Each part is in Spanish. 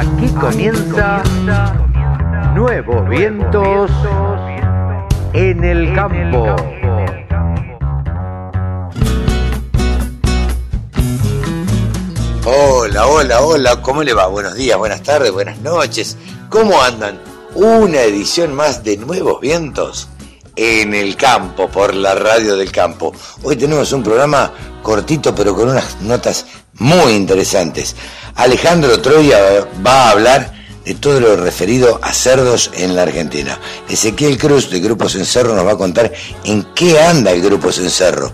Aquí comienza Nuevos Vientos en el Campo. Hola, hola, hola, ¿cómo le va? Buenos días, buenas tardes, buenas noches. ¿Cómo andan? Una edición más de Nuevos Vientos en el campo, por la radio del campo. Hoy tenemos un programa cortito pero con unas notas muy interesantes. Alejandro Troya va a hablar de todo lo referido a cerdos en la Argentina. Ezequiel Cruz de Grupo Cencerro nos va a contar en qué anda el Grupo Cencerro.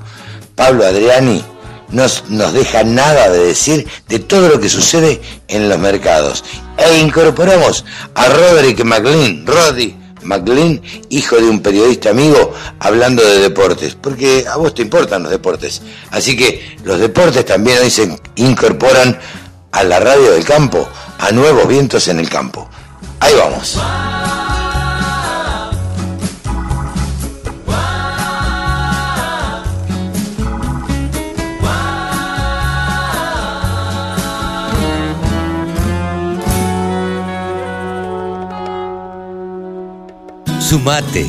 Pablo Adriani nos, nos deja nada de decir de todo lo que sucede en los mercados. E incorporamos a Roderick McLean, Roddy McLean, hijo de un periodista amigo, hablando de deportes, porque a vos te importan los deportes. Así que los deportes también hoy se incorporan a la radio del campo, a nuevos vientos en el campo. Ahí vamos. Sumate.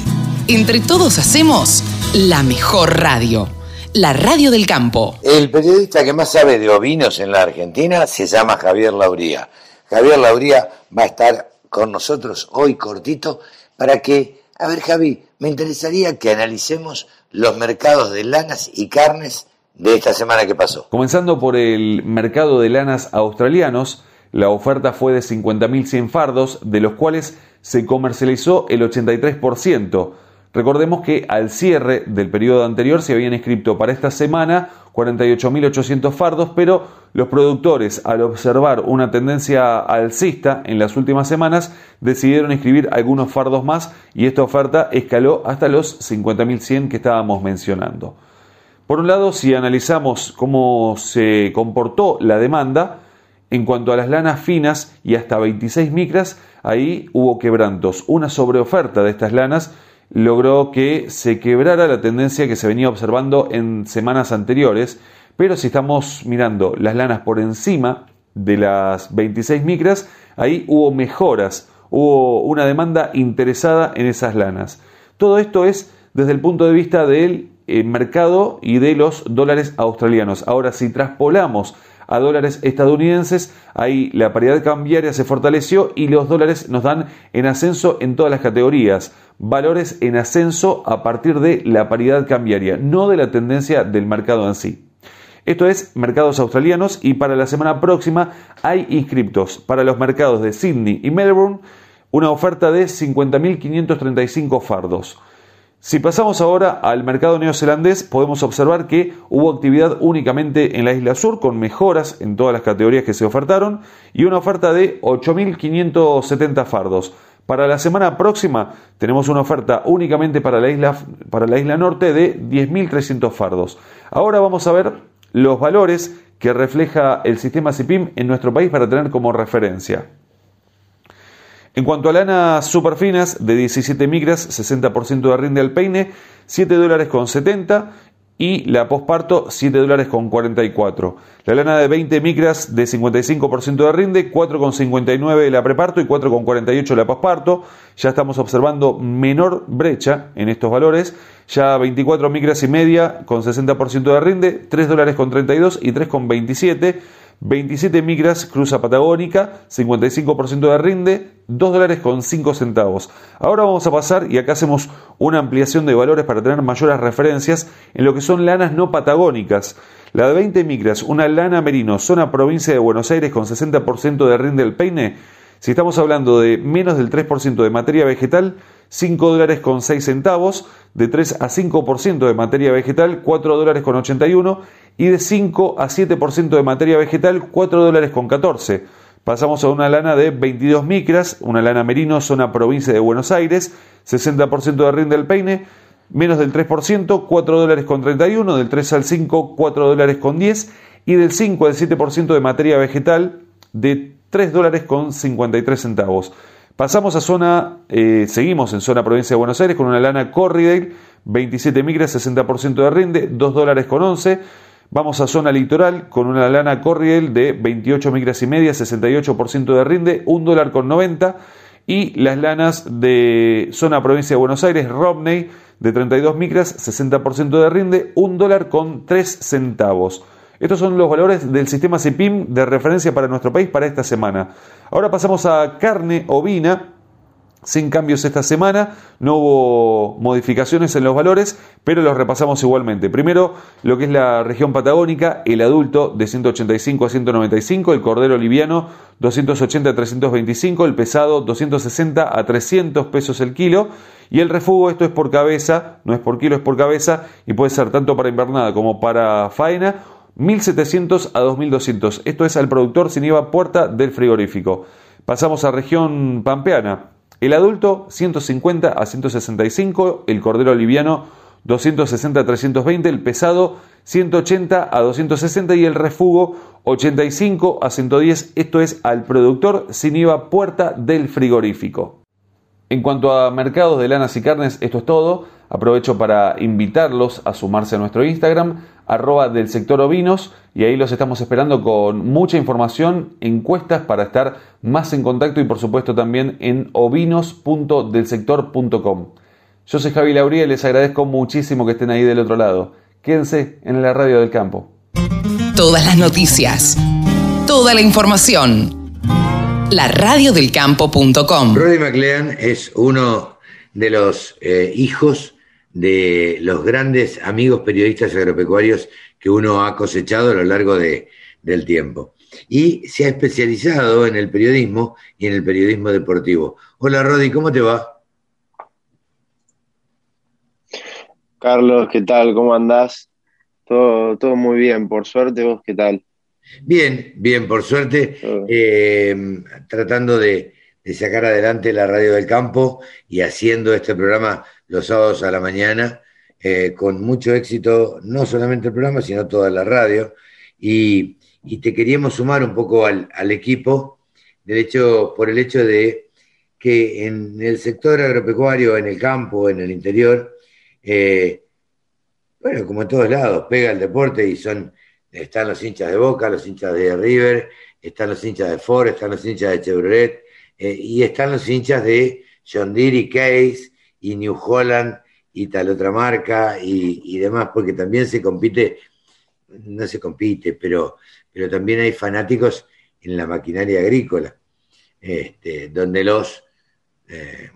Entre todos hacemos la mejor radio. La radio del campo. El periodista que más sabe de ovinos en la Argentina se llama Javier Lauría. Javier Lauría va a estar con nosotros hoy cortito para que, a ver Javi, me interesaría que analicemos los mercados de lanas y carnes de esta semana que pasó. Comenzando por el mercado de lanas australianos, la oferta fue de 50.100 fardos, de los cuales se comercializó el 83%. Recordemos que al cierre del periodo anterior se habían inscrito para esta semana 48.800 fardos, pero los productores, al observar una tendencia alcista en las últimas semanas, decidieron inscribir algunos fardos más y esta oferta escaló hasta los 50.100 que estábamos mencionando. Por un lado, si analizamos cómo se comportó la demanda, en cuanto a las lanas finas y hasta 26 micras, ahí hubo quebrantos. Una sobreoferta de estas lanas logró que se quebrara la tendencia que se venía observando en semanas anteriores, pero si estamos mirando las lanas por encima de las 26 micras, ahí hubo mejoras, hubo una demanda interesada en esas lanas. Todo esto es desde el punto de vista del eh, mercado y de los dólares australianos. Ahora, si traspolamos a dólares estadounidenses. Ahí la paridad cambiaria se fortaleció y los dólares nos dan en ascenso en todas las categorías. Valores en ascenso a partir de la paridad cambiaria, no de la tendencia del mercado en sí. Esto es mercados australianos y para la semana próxima hay inscriptos para los mercados de Sydney y Melbourne una oferta de 50.535 fardos. Si pasamos ahora al mercado neozelandés, podemos observar que hubo actividad únicamente en la isla sur, con mejoras en todas las categorías que se ofertaron, y una oferta de 8.570 fardos. Para la semana próxima tenemos una oferta únicamente para la isla, para la isla norte de 10.300 fardos. Ahora vamos a ver los valores que refleja el sistema CIPIM en nuestro país para tener como referencia. En cuanto a lanas superfinas de 17 micras, 60% de rinde al peine, 7 dólares con 70 y la posparto 7 dólares con 44. La lana de 20 micras de 55% de rinde, 4,59 la preparto y 4,48 la posparto. Ya estamos observando menor brecha en estos valores. Ya 24 micras y media con 60% de rinde, 3 dólares con 32 y 3,27. 27 micras cruza patagónica, 55% de rinde, 2 dólares con 5 centavos. Ahora vamos a pasar y acá hacemos una ampliación de valores para tener mayores referencias en lo que son lanas no patagónicas. La de 20 micras, una lana merino, zona provincia de Buenos Aires con 60% de rinde del peine. Si estamos hablando de menos del 3% de materia vegetal, 5 dólares con 6 centavos, de 3 a 5% de materia vegetal, 4 dólares con 81 y de 5 a 7% de materia vegetal, 4 dólares con 14. Pasamos a una lana de 22 micras, una lana merino, zona provincia de Buenos Aires, 60% de rinde del peine, menos del 3%, 4 dólares con 31, del 3 al 5, 4 dólares con 10 y del 5 al 7% de materia vegetal, de 3 dólares con 53 centavos. Pasamos a zona, eh, seguimos en zona provincia de Buenos Aires con una lana Corridale, 27 micras, 60% de rinde, 2 dólares con 11. Vamos a zona litoral con una lana Corriel de 28 micras y media, 68% de rinde, 1 dólar con 90. Y las lanas de zona provincia de Buenos Aires, Romney, de 32 micras, 60% de rinde, 1 dólar con 3 centavos. Estos son los valores del sistema CIPIM de referencia para nuestro país para esta semana. Ahora pasamos a carne ovina sin cambios esta semana, no hubo modificaciones en los valores, pero los repasamos igualmente. Primero, lo que es la región patagónica, el adulto de 185 a 195, el cordero liviano 280 a 325, el pesado 260 a 300 pesos el kilo y el refugo, esto es por cabeza, no es por kilo, es por cabeza y puede ser tanto para invernada como para faena 1.700 a 2.200. Esto es al productor sin IVA puerta del frigorífico. Pasamos a región pampeana. El adulto 150 a 165, el cordero liviano 260 a 320, el pesado 180 a 260 y el refugo 85 a 110. Esto es al productor sin IVA puerta del frigorífico. En cuanto a mercados de lanas y carnes, esto es todo. Aprovecho para invitarlos a sumarse a nuestro Instagram, arroba del sector ovinos, y ahí los estamos esperando con mucha información, encuestas para estar más en contacto y por supuesto también en ovinos.delsector.com. Yo soy Javi Lauría y les agradezco muchísimo que estén ahí del otro lado. Quédense en la radio del campo. Todas las noticias, toda la información. La radiodelcampo.com. Roddy McLean es uno de los eh, hijos de los grandes amigos periodistas agropecuarios que uno ha cosechado a lo largo de, del tiempo. Y se ha especializado en el periodismo y en el periodismo deportivo. Hola Rodi, ¿cómo te va? Carlos, ¿qué tal? ¿Cómo andás? Todo, todo muy bien, por suerte, ¿vos qué tal? Bien, bien, por suerte, eh, tratando de, de sacar adelante la radio del campo y haciendo este programa los sábados a la mañana, eh, con mucho éxito, no solamente el programa, sino toda la radio. Y, te queríamos sumar un poco al, equipo, hecho, por el hecho de que en el sector agropecuario, en el campo, en el interior, eh, bueno, como en todos lados, pega el deporte y son, están los hinchas de Boca, los hinchas de River, están los hinchas de Ford, están los hinchas de Chevrolet, eh, y están los hinchas de John Deere y Case y New Holland y tal otra marca y, demás, porque también se compite, no se compite, pero, pero también hay fanáticos en la maquinaria agrícola, este, donde los eh,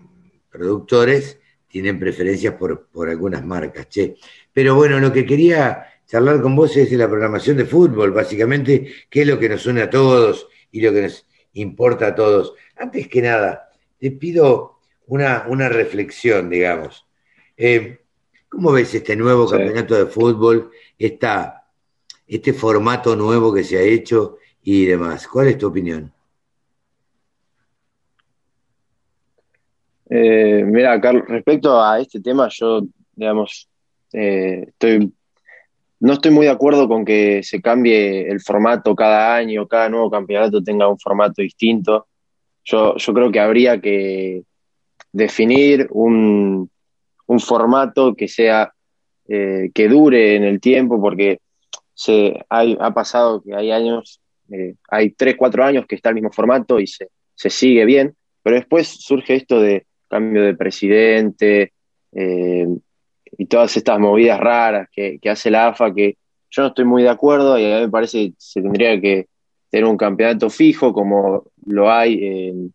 productores tienen preferencias por, por algunas marcas. Che. Pero bueno, lo que quería charlar con vos es de la programación de fútbol, básicamente, qué es lo que nos une a todos y lo que nos importa a todos. Antes que nada, te pido una, una reflexión, digamos. Eh, ¿Cómo ves este nuevo campeonato de fútbol, esta, este formato nuevo que se ha hecho y demás? ¿Cuál es tu opinión? Eh, mira, Carlos, respecto a este tema, yo, digamos, eh, estoy, no estoy muy de acuerdo con que se cambie el formato cada año, cada nuevo campeonato tenga un formato distinto. Yo, yo creo que habría que definir un, un formato que sea, eh, que dure en el tiempo, porque se, hay, ha pasado que hay años, eh, hay tres, cuatro años que está el mismo formato y se, se sigue bien, pero después surge esto de cambio de presidente eh, y todas estas movidas raras que, que hace la AFA, que yo no estoy muy de acuerdo y a mí me parece que se tendría que tener un campeonato fijo como lo hay en,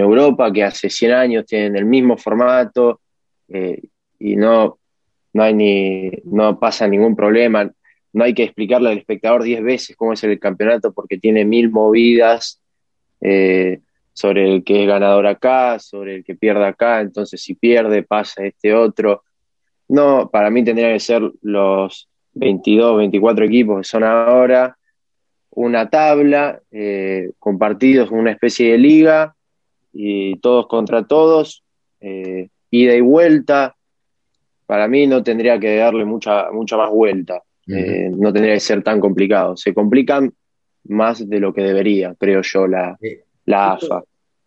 Europa, que hace 100 años tienen el mismo formato eh, y no, no, hay ni, no pasa ningún problema. No hay que explicarle al espectador 10 veces cómo es el campeonato porque tiene mil movidas eh, sobre el que es ganador acá, sobre el que pierde acá, entonces si pierde pasa este otro. No, para mí tendrían que ser los 22, 24 equipos que son ahora una tabla, eh, en una especie de liga, y todos contra todos, eh, ida y vuelta. Para mí no tendría que darle mucha, mucha más vuelta, eh, no tendría que ser tan complicado. Se complican más de lo que debería, creo yo, la, eh, la AFA.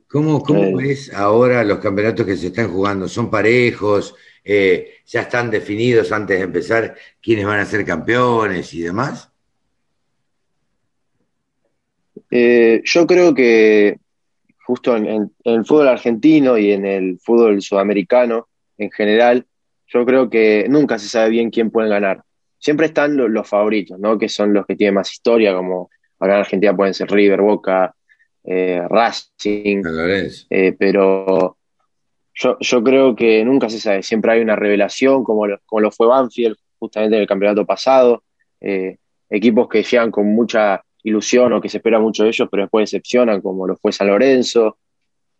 ¿Cómo, cómo ves ahora los campeonatos que se están jugando? ¿Son parejos? ¿Ya están definidos antes de empezar quiénes van a ser campeones y demás? Yo creo que justo en, el fútbol argentino y en el fútbol sudamericano en general, yo creo que nunca se sabe bien quién puede ganar. Siempre están los, favoritos, ¿no? Que son los que tienen más historia, como acá en Argentina pueden ser River, Boca, eh, Racing, eh, pero yo, yo, creo que nunca se sabe, siempre hay una revelación, como lo, como lo fue Banfield justamente en el campeonato pasado, eh, equipos que llegan con mucha ilusión o que se espera mucho de ellos, pero después decepcionan, como lo fue San Lorenzo.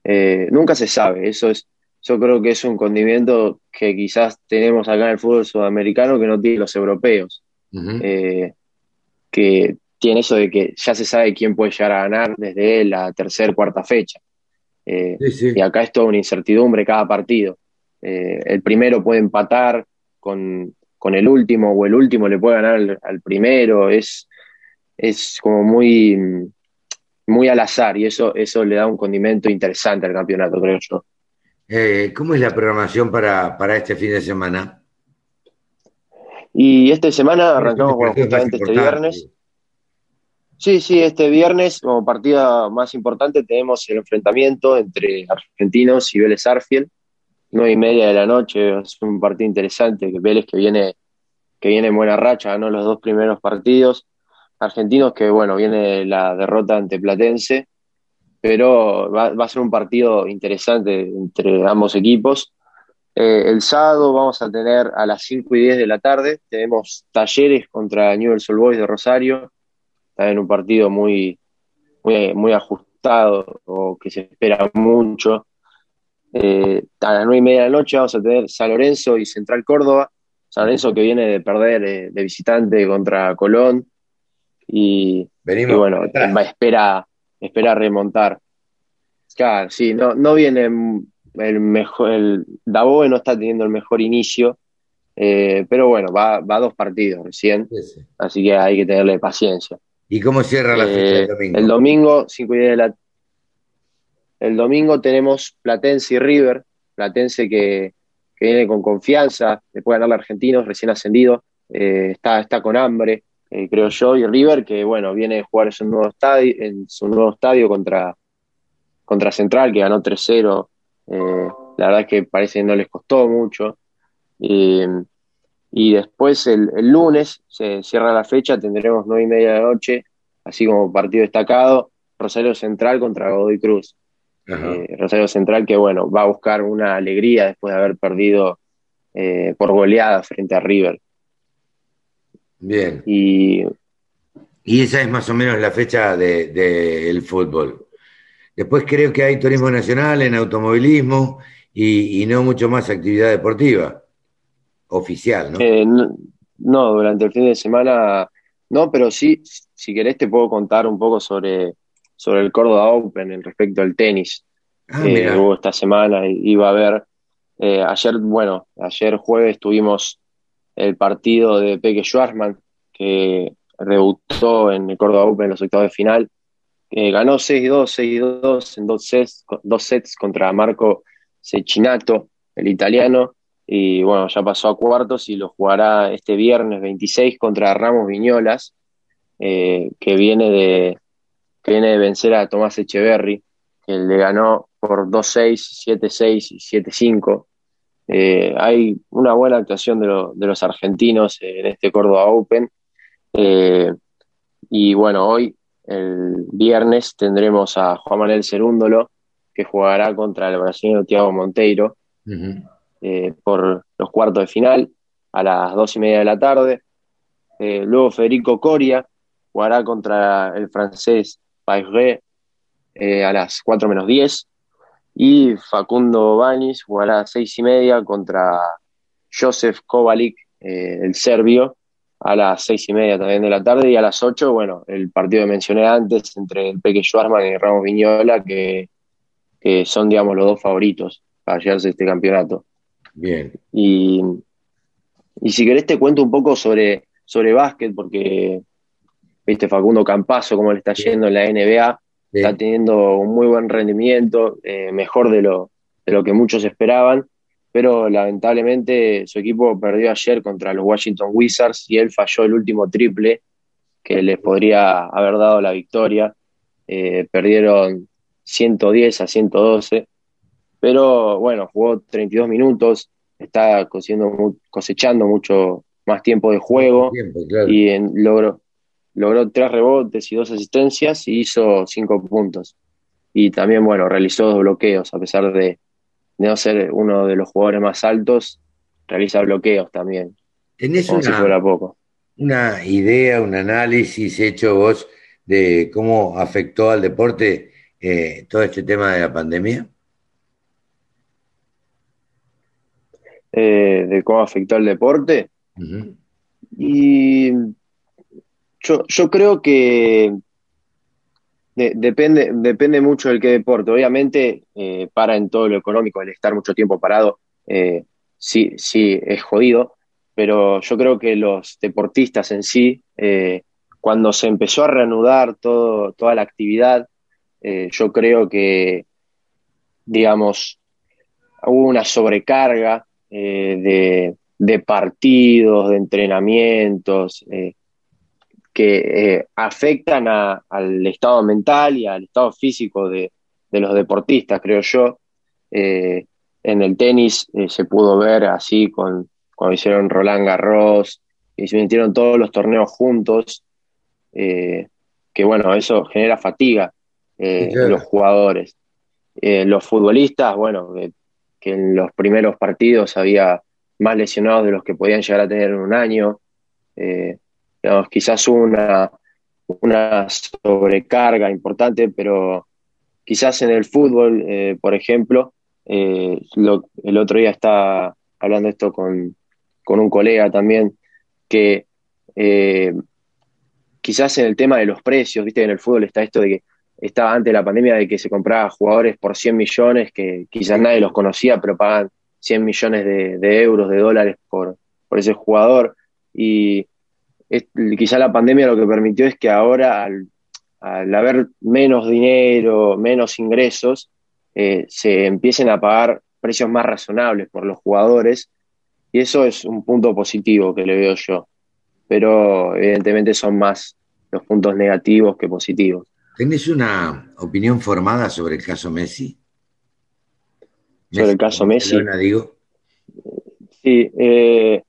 Eh, nunca se sabe, eso es, yo creo que es un condimento que quizás tenemos acá en el fútbol sudamericano que no tienen los europeos, eh, que tiene eso de que ya se sabe quién puede llegar a ganar desde la tercera, cuarta fecha. Eh, y acá es toda una incertidumbre cada partido. el primero puede empatar con, con, el último o el último le puede ganar al primero. Es, es como muy, muy al azar y eso, eso le da un condimento interesante al campeonato, creo yo. Eh, ¿Cómo es la programación para, este fin de semana? Y esta semana arrancamos justamente este viernes. Sí, sí, este viernes como partida más importante tenemos el enfrentamiento entre argentinos y Vélez Arfiel, nueve y media de la noche, es un partido interesante, Vélez que viene, que viene en buena racha, ganó los dos primeros partidos, argentinos que, bueno, viene la derrota ante Platense, pero va, a ser un partido interesante entre ambos equipos. Eh, el sábado vamos a tener a las 5 y 10 de la tarde, tenemos talleres contra Newell's Old Boys de Rosario, también un partido muy, muy, muy ajustado o que se espera mucho. Eh, a las 9 y media de la noche vamos a tener San Lorenzo y Central Córdoba. San Lorenzo que viene de perder eh, de visitante contra Colón, y, bueno, espera, espera remontar. Claro, sí, no, no viene el mejor, el Davoe no está teniendo el mejor inicio, eh, pero bueno, va, va a dos partidos recién, así que hay que tenerle paciencia. ¿Y cómo cierra la fecha del eh, domingo? El domingo, 5 y de la el domingo tenemos Platense y River, Platense que, que viene con confianza, le puede ganar a Argentinos, recién ascendido, eh, está, está con hambre, eh, creo yo, y River, que bueno, viene a jugar en su nuevo estadio, en su nuevo estadio contra, contra Central, que ganó 3-0. Eh, la verdad es que parece que no les costó mucho. y después el, lunes se cierra la fecha, tendremos nueve y media de la noche, así como partido destacado, Rosario Central contra Godoy Cruz. Eh, Rosario Central que bueno, va a buscar una alegría después de haber perdido por goleada frente a River. Bien. Y, y esa es más o menos la fecha del de, fútbol. Después creo que hay turismo nacional en automovilismo y, no mucho más actividad deportiva oficial, eh, ¿no? ¿no? durante el fin de semana no, pero sí, si querés te puedo contar un poco sobre, sobre el Córdoba Open en respecto al tenis. Ah, eh, hubo esta semana, iba a haber, eh, ayer, bueno, ayer jueves tuvimos el partido de Peque Schwarzman, que debutó en el Córdoba Open en los octavos de final. ganó 6-2, 6-2 en dos sets, dos sets contra Marco Cecchinato, el italiano, y bueno, ya pasó a cuartos y lo jugará este viernes 26 contra Ramos Viñolas, eh, que, viene de, que viene de vencer a Tomás Echeverry, que le ganó por 2-6, 7-6 y 7-5. Eh, hay una buena actuación de, los argentinos en este Córdoba Open. Eh, y bueno, hoy, el viernes, tendremos a Juan Manuel Cerúndolo, que jugará contra el brasileño Thiago Monteiro eh, por los cuartos de final a las dos y media de la tarde. luego Federico Coria jugará contra el francés Paisre a las 4 menos 10. Y Facundo Banis jugará a seis y media contra Josef Kovalik, eh, el serbio, a las seis y media también de la tarde. Y a las ocho, bueno, el partido que mencioné antes entre el Peque Schwarzman y Ramos Viñola, que, son, digamos, los dos favoritos para llevarse este campeonato. Bien. Y, y si querés te cuento un poco sobre, sobre básquet, porque viste Facundo Campazo, cómo le está yendo en la NBA está teniendo un muy buen rendimiento, eh, mejor de lo, de lo que muchos esperaban, pero lamentablemente su equipo perdió ayer contra los Washington Wizards y él falló el último triple que les podría haber dado la victoria. eh, perdieron 110 a 112, pero bueno, jugó 32 minutos, está cosechando mucho más tiempo de juego y en, logró, logró tres rebotes y dos asistencias y hizo cinco puntos. Y también, bueno, realizó dos bloqueos, a pesar de, de no ser uno de los jugadores más altos, realiza bloqueos también. ¿Tenés como una, si fuera poco. una idea, un análisis hecho vos de cómo afectó al deporte eh, todo este tema de la pandemia? Eh, de cómo afectó al deporte. Y yo, yo, creo que depende, depende mucho del qué deporte. Obviamente, eh, para en todo lo económico, el estar mucho tiempo parado, sí, sí es jodido, pero yo creo que los deportistas en sí, cuando se empezó a reanudar todo, toda la actividad, eh, yo creo que, digamos, hubo una sobrecarga eh, de, partidos, de entrenamientos, eh, que afectan al estado mental y al estado físico de, los deportistas, creo yo. en el tenis se pudo ver así con cuando hicieron Roland Garros y se metieron todos los torneos juntos, que bueno, eso genera fatiga eh, los jugadores. Eh, los futbolistas, bueno, que en los primeros partidos había más lesionados de los que podían llegar a tener en un año. Eh, quizás una, una sobrecarga importante, pero quizás en el fútbol, por ejemplo, el otro día estaba hablando esto con, con un colega también, que quizás en el tema de los precios, viste, en el fútbol está esto de que estaba antes de la pandemia de que se compraba jugadores por 100 millones, que quizás nadie los conocía, pero pagan 100 millones de, euros, de dólares por, por ese jugador. Y quizás la pandemia lo que permitió es que ahora, al, haber menos dinero, menos ingresos, eh, se empiecen a pagar precios más razonables por los jugadores. Y eso es un punto positivo que le veo yo. Pero evidentemente son más los puntos negativos que positivos. ¿Tenés una opinión formada sobre el caso Messi? Sobre el caso Messi. digo. Sí, eh,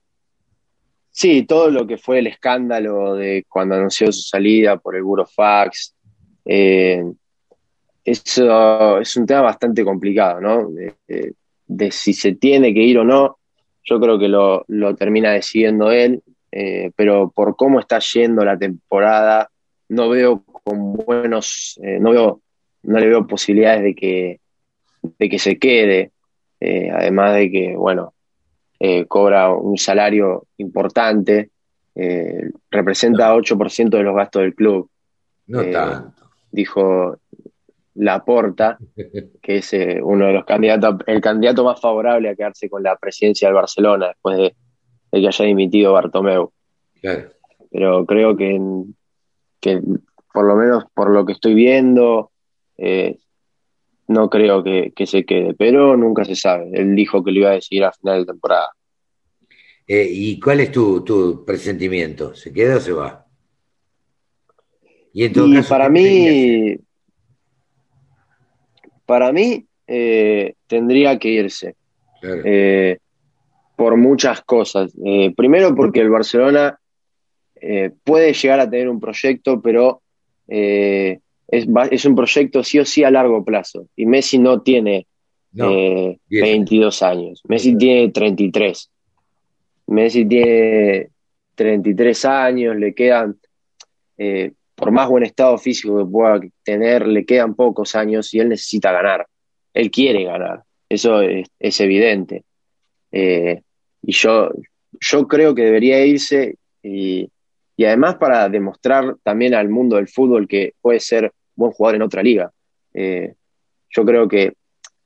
sí, todo lo que fue el escándalo de cuando anunció su salida por el Burofax. Eh, eso es un tema bastante complicado, ¿no? De, si se tiene que ir o no. Yo creo que lo, termina decidiendo él, eh, pero por cómo está yendo la temporada, no veo con buenos, eh, no veo, no le veo posibilidades de que, de que se quede, eh, además de que, bueno, eh, cobra un salario importante, representa 8% de los gastos del club. No tanto. Dijo Laporta, que es uno de los candidatos, el candidato más favorable a quedarse con la presidencia del Barcelona después de, que haya dimitido Bartomeu. Pero creo que, que por lo menos por lo que estoy viendo, eh, no creo que, se quede, pero nunca se sabe. Él dijo que lo iba a decidir a final de temporada. Eh, ¿Y cuál es tu, presentimiento? ¿Se queda o se va? Y, en todo para mí, para mí eh, tendría que irse. por muchas cosas. primero porque el Barcelona puede llegar a tener un proyecto, pero eh, es, un proyecto sí o sí a largo plazo. Y Messi no tiene 22 eh, años, Messi tiene 33. Messi tiene 33 años, le quedan, eh, por más buen estado físico que pueda tener, le quedan pocos años y él necesita ganar. Él quiere ganar, eso es, evidente. y yo, yo creo que debería irse y, y además para demostrar también al mundo del fútbol que puede ser buen jugador en otra liga. Eh, yo creo que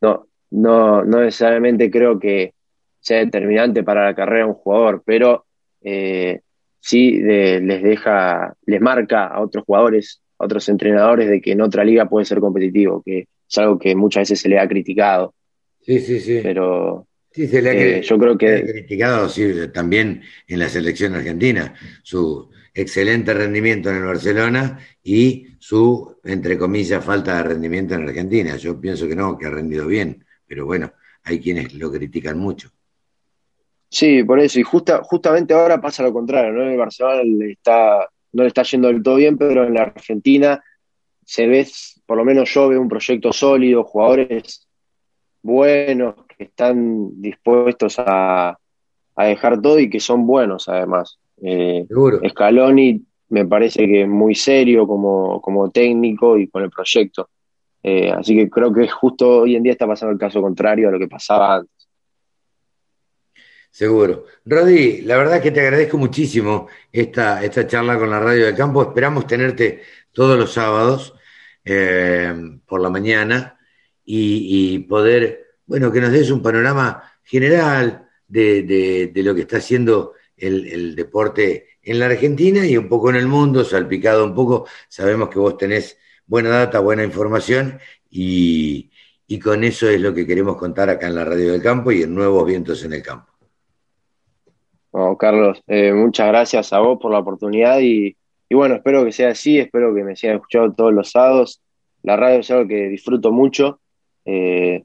no, no, no necesariamente creo que sea determinante para la carrera de un jugador, pero eh, sí les deja, les marca a otros jugadores, a otros entrenadores de que en otra liga puede ser competitivo, que es algo que muchas veces se le ha criticado. Sí, sí, sí. Pero, Sí, se le ha, eh, yo creo que... criticado también en la selección argentina su excelente rendimiento en el Barcelona y su, entre comillas, falta de rendimiento en Argentina. Yo pienso que no, que ha rendido bien, pero bueno, hay quienes lo critican mucho. Sí, por eso, y justa, justamente ahora pasa lo contrario, ¿no? El Barcelona le está, no le está yendo del todo bien, pero en la Argentina se ve, por lo menos yo veo un proyecto sólido, jugadores buenos que están dispuestos a, dejar todo y que son buenos además. Eh, Scaloni me parece que es muy serio como, como técnico y con el proyecto. Eh, así que creo que justo hoy en día está pasando el caso contrario a lo que pasaba antes. Seguro. Rodi, la verdad es que te agradezco muchísimo esta, esta charla con la Radio del Campo. Esperamos tenerte todos los sábados eh, por la mañana y, poder, bueno, que nos des un panorama general de, lo que está haciendo el, deporte en la Argentina y un poco en el mundo, salpicado un poco. Sabemos que vos tenés buena data, buena información y, con eso es lo que queremos contar acá en la Radio del Campo y en Nuevos Vientos en el Campo. Carlos, eh, muchas gracias a vos por la oportunidad y, y bueno, espero que sea así, espero que me sigan escuchando todos los sábados. La radio es algo que disfruto mucho eh,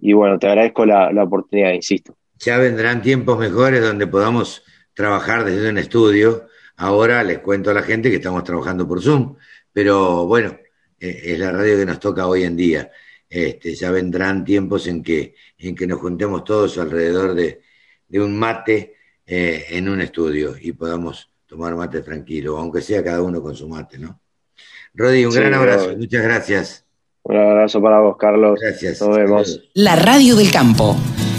y bueno, te agradezco la, oportunidad, insisto. Ya vendrán tiempos mejores donde podamos trabajar desde un estudio. Ahora les cuento a la gente que estamos trabajando por Zoom, pero bueno, eh, es la radio que nos toca hoy en día. Este, ya vendrán tiempos en que, en que nos juntemos todos alrededor de, un mate eh, en un estudio y podamos tomar mate tranquilo, aunque sea cada uno con su mate, ¿no? Rodi, un gran abrazo, muchas gracias. Un abrazo para vos, Carlos. Gracias. Nos vemos. La Radio del Campo.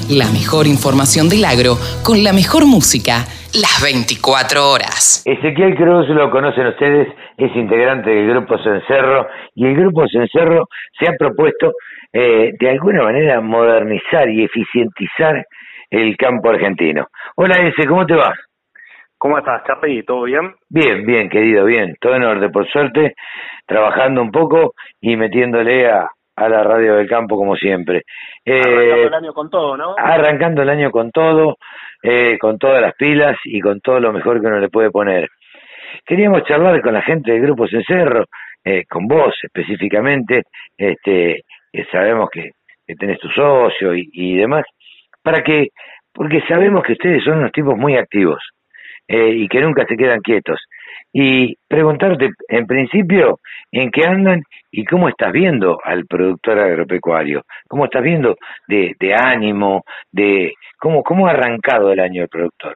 La mejor información del agro con la mejor música las 24 horas. Ezequiel Cruz lo conocen ustedes, es integrante del Grupo Cencerro y el Grupo Cencerro se ha propuesto eh, de alguna manera modernizar y eficientizar el campo argentino. Hola Ese, ¿cómo te va? ¿Cómo estás, Charly? ¿Todo bien? Bien, bien, querido, bien. Todo en orden, por suerte, trabajando un poco y metiéndole a, la radio del campo como siempre. arrancando eh, el año con todo, ¿no? Arrancando el año con todo, eh, con todas las pilas y con todo lo mejor que uno le puede poner. Queríamos charlar con la gente del Grupo Cencerro, eh, con vos específicamente, este, sabemos que, tenés tu socio y, y demás, para que, porque sabemos que ustedes son unos tipos muy activos eh, y que nunca se quedan quietos. Y preguntarte, en principio, en qué andan y cómo estás viendo al productor agropecuario, cómo estás viendo de, de ánimo, de cómo, cómo ha arrancado el año el productor.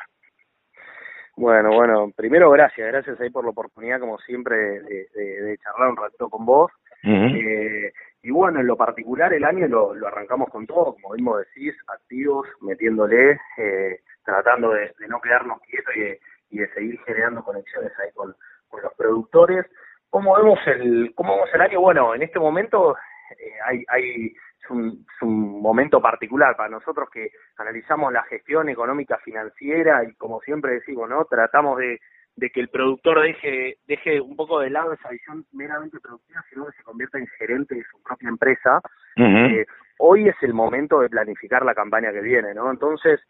Bueno, bueno, primero gracias, gracias ahí por la oportunidad, como siempre, de, charlar un ratito con vos. eh, y bueno, en lo particular el año lo, lo, arrancamos con todo, como mismo decís, activos, metiéndole, eh, tratando de, no quedarnos quietos y de, y de, seguir generando conexiones ahí con, los productores. ¿Cómo vemos el, cómo vemos el año? Bueno, en este momento eh, hay, hay es un, un, momento particular para nosotros que analizamos la gestión económica financiera y como siempre decimos, ¿no? Tratamos de, de que el productor deje, deje un poco de lado esa visión meramente productiva, sino que se convierta en gerente de su propia empresa. Eh, hoy es el momento de planificar la campaña que viene, ¿no? Entonces,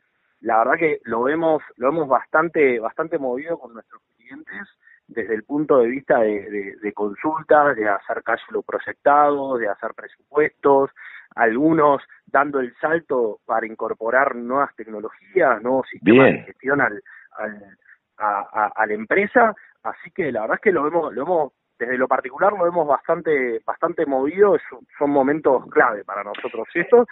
la verdad que lo vemos, lo vemos bastante, bastante movido con nuestros clientes desde el punto de vista de, de, consultas, de hacer cash flow proyectados, de hacer presupuestos, algunos dando el salto para incorporar nuevas tecnologías, nuevos sistemas de gestión al, al, a, a, la empresa, así que la verdad es que lo vemos, lo vemos desde lo particular lo vemos bastante, bastante movido, son momentos clave para nosotros estos,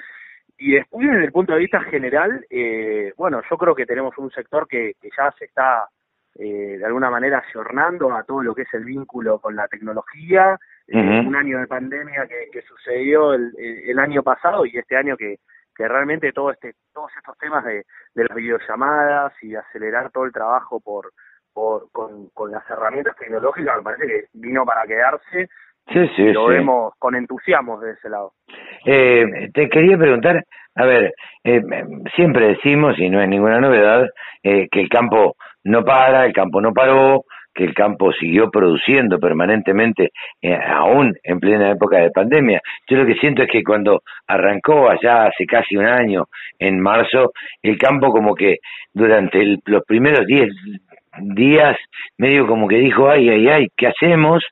y después, desde el punto de vista general, eh, bueno, yo creo que tenemos un sector que, ya se está eh, de alguna manera ayornando a todo lo que es el vínculo con la tecnología. Eh, un año de pandemia que, sucedió el, el, año pasado y este año que, que realmente todo este, todos estos temas de, de las videollamadas y de acelerar todo el trabajo por, por con, con las herramientas tecnológicas me parece que vino para quedarse Sí, sí, lo vemos con entusiasmo de ese lado. Eh, te quería preguntar, a ver, eh, siempre decimos, y no es ninguna novedad, eh, que el campo no para, el campo no paró, que el campo siguió produciendo permanentemente, eh, aún en plena época de pandemia. Yo lo que siento es que cuando arrancó allá hace casi un año, en marzo, el campo como que durante los primeros 10 días medio como que dijo, ay, ay, ay, ¿qué hacemos?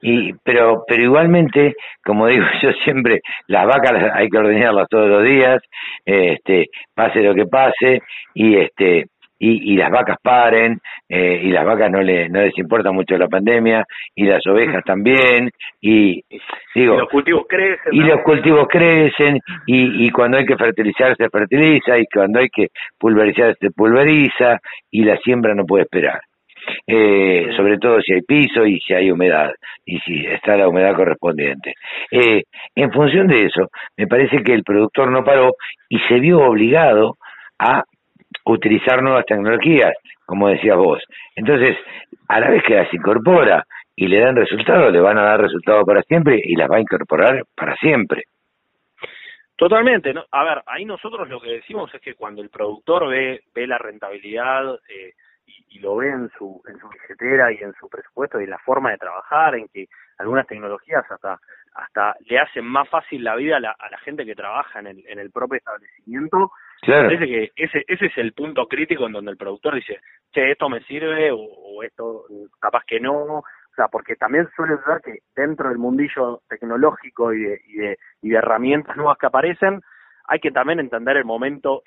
Y pero pero igualmente como digo yo siempre las vacas hay que ordenarlas todos los días este pase lo que pase y este y, y las vacas paren eh, y las vacas no le no les importa mucho la pandemia y las ovejas también y digo y los cultivos crecen y los cultivos crecen y, y cuando hay que fertilizar se fertiliza y cuando hay que pulverizar se pulveriza y la siembra no puede esperar eh, sobre todo si hay piso y si hay humedad y si está la humedad correspondiente. Eh, en función de eso, me parece que el productor no paró y se vio obligado a utilizar nuevas tecnologías, como decías vos. Entonces, a la vez que las incorpora y le dan resultados, le van a dar resultados para siempre y las va a incorporar para siempre. Totalmente, ¿no? A ver, ahí nosotros lo que decimos es que cuando el productor ve, ve la rentabilidad, eh, y, lo ve en su, en su billetera y en su presupuesto y en la forma de trabajar, en que algunas tecnologías hasta hasta le hacen más fácil la vida a la, a la gente que trabaja en el, en el propio establecimiento. Claro. Parece que ese, ese es el punto crítico en donde el productor dice, che, esto me sirve o, esto capaz que no. O sea, porque también suele ser que dentro del mundillo tecnológico y de, y de, y de herramientas nuevas que aparecen, hay que también entender el momento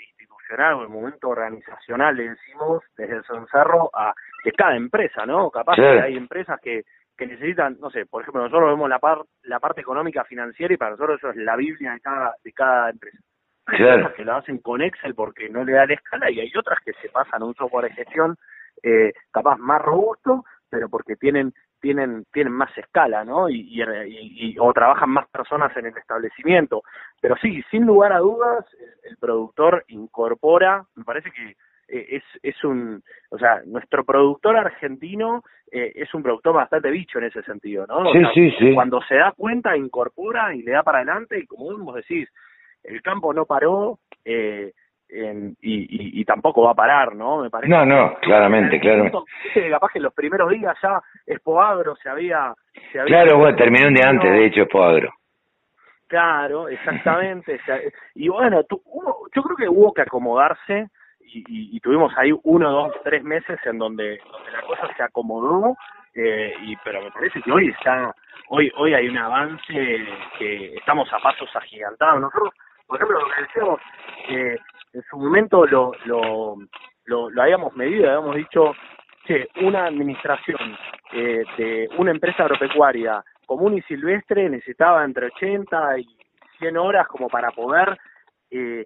o el momento organizacional, le decimos, desde el Cerro a de cada empresa, ¿no? Capaz que hay empresas que, que necesitan, no sé, por ejemplo, nosotros vemos la, par, la parte económica financiera y para nosotros eso es la Biblia de cada, de cada empresa. Hay empresas que lo hacen con Excel porque no le da la escala y hay otras que se pasan a un software de gestión eh, capaz más robusto, pero porque tienen tienen tienen más escala, ¿no? Y, y, o trabajan más personas en el establecimiento. Pero sí, sin lugar a dudas, el, productor incorpora, me parece que eh, es, es un, o sea, nuestro productor argentino eh, es un productor bastante bicho en ese sentido, ¿no? Sí, sí, sí. Cuando se da cuenta, incorpora y le da para adelante y como vos decís, el campo no paró, eh, y, y, tampoco va a parar, ¿no? Me parece. No, no, claramente, claramente. capaz que en los primeros días ya Expoagro se había, se había. Claro, bueno, terminó un día antes, de hecho, Expoagro. Claro, exactamente. y bueno, yo creo que hubo que acomodarse y, y, tuvimos ahí uno, dos, tres meses en donde, donde la cosa se acomodó, eh, y pero me parece que hoy está, hoy hoy hay un avance que estamos a pasos agigantados. Nosotros, por ejemplo, lo que decíamos, eh, en su momento lo, lo, lo, habíamos medido, habíamos dicho, que una administración eh, de una empresa agropecuaria común y silvestre necesitaba entre 80 y 100 horas como para poder eh,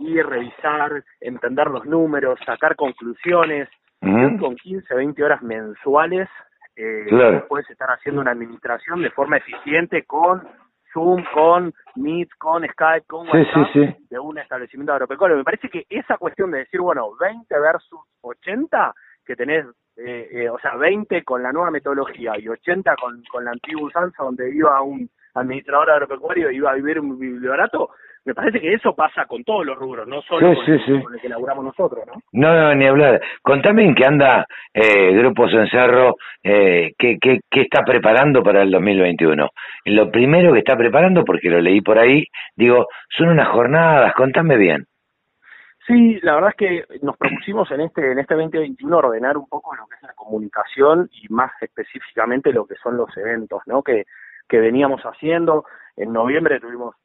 ir, revisar, entender los números, sacar conclusiones. Con 15, 20 horas mensuales eh, puedes estar haciendo una administración de forma eficiente con Zoom, con Meet, con Skype, con WhatsApp de un establecimiento agropecuario. Me parece que esa cuestión de decir, bueno, 20 versus 80, que tenés, eh, eh, o sea, 20 con la nueva metodología y 80 con, con la antigua usanza donde iba un administrador agropecuario y iba a vivir un bibliorato, me parece que eso pasa con todos los rubros, no solo con, el que laburamos nosotros, ¿no? No, no, ni hablar. Contame en qué anda eh, Grupo Cencerro, eh, qué, qué, qué está preparando para el 2021. Lo primero que está preparando, porque lo leí por ahí, digo, son unas jornadas, contame bien. Sí, la verdad es que nos propusimos en este en este 2021 ordenar un poco lo que es la comunicación y más específicamente lo que son los eventos, ¿no? Que, que veníamos haciendo. En noviembre tuvimos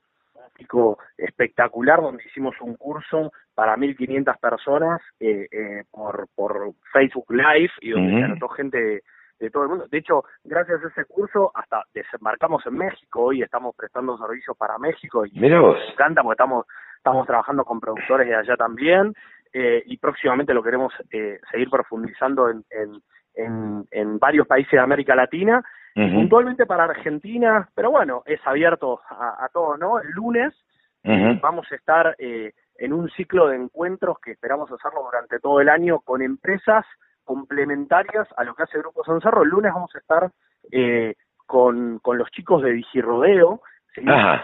espectacular donde hicimos un curso para 1.500 personas eh, eh, por, por Facebook Live y donde se anotó gente de, todo el mundo. De hecho, gracias a ese curso hasta desembarcamos en México. Hoy estamos prestando servicios para México y me encanta porque estamos, estamos trabajando con productores de allá también eh, y próximamente lo queremos seguir profundizando en, en, en, en varios países de América Latina puntualmente para Argentina, pero bueno, es abierto a, a todo, ¿no? El lunes vamos a estar eh, en un ciclo de encuentros que esperamos hacerlo durante todo el año con empresas complementarias a lo que hace Grupo Sancerro. El lunes vamos a estar eh, con, con los chicos de Digirodeo,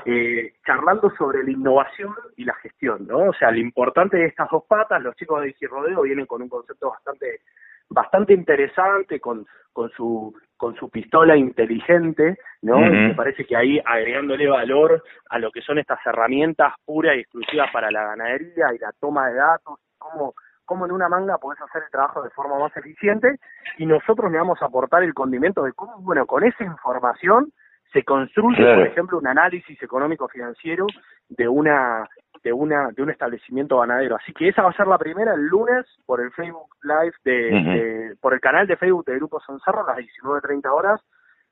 eh, charlando sobre la innovación y la gestión, ¿no? O sea, lo importante de estas dos patas, los chicos de Digirodeo vienen con un concepto bastante bastante interesante con, con su con su pistola inteligente, ¿no? Y me parece que ahí agregándole valor a lo que son estas herramientas puras y exclusivas para la ganadería y la toma de datos, cómo, cómo en una manga podés hacer el trabajo de forma más eficiente y nosotros le vamos a aportar el condimento de cómo, bueno, con esa información se construye, por ejemplo, un análisis económico financiero de una de una de un establecimiento ganadero. Así que esa va a ser la primera el lunes por el Facebook Live de, por el canal de Facebook de Grupo Soncerro a las 19:30 horas.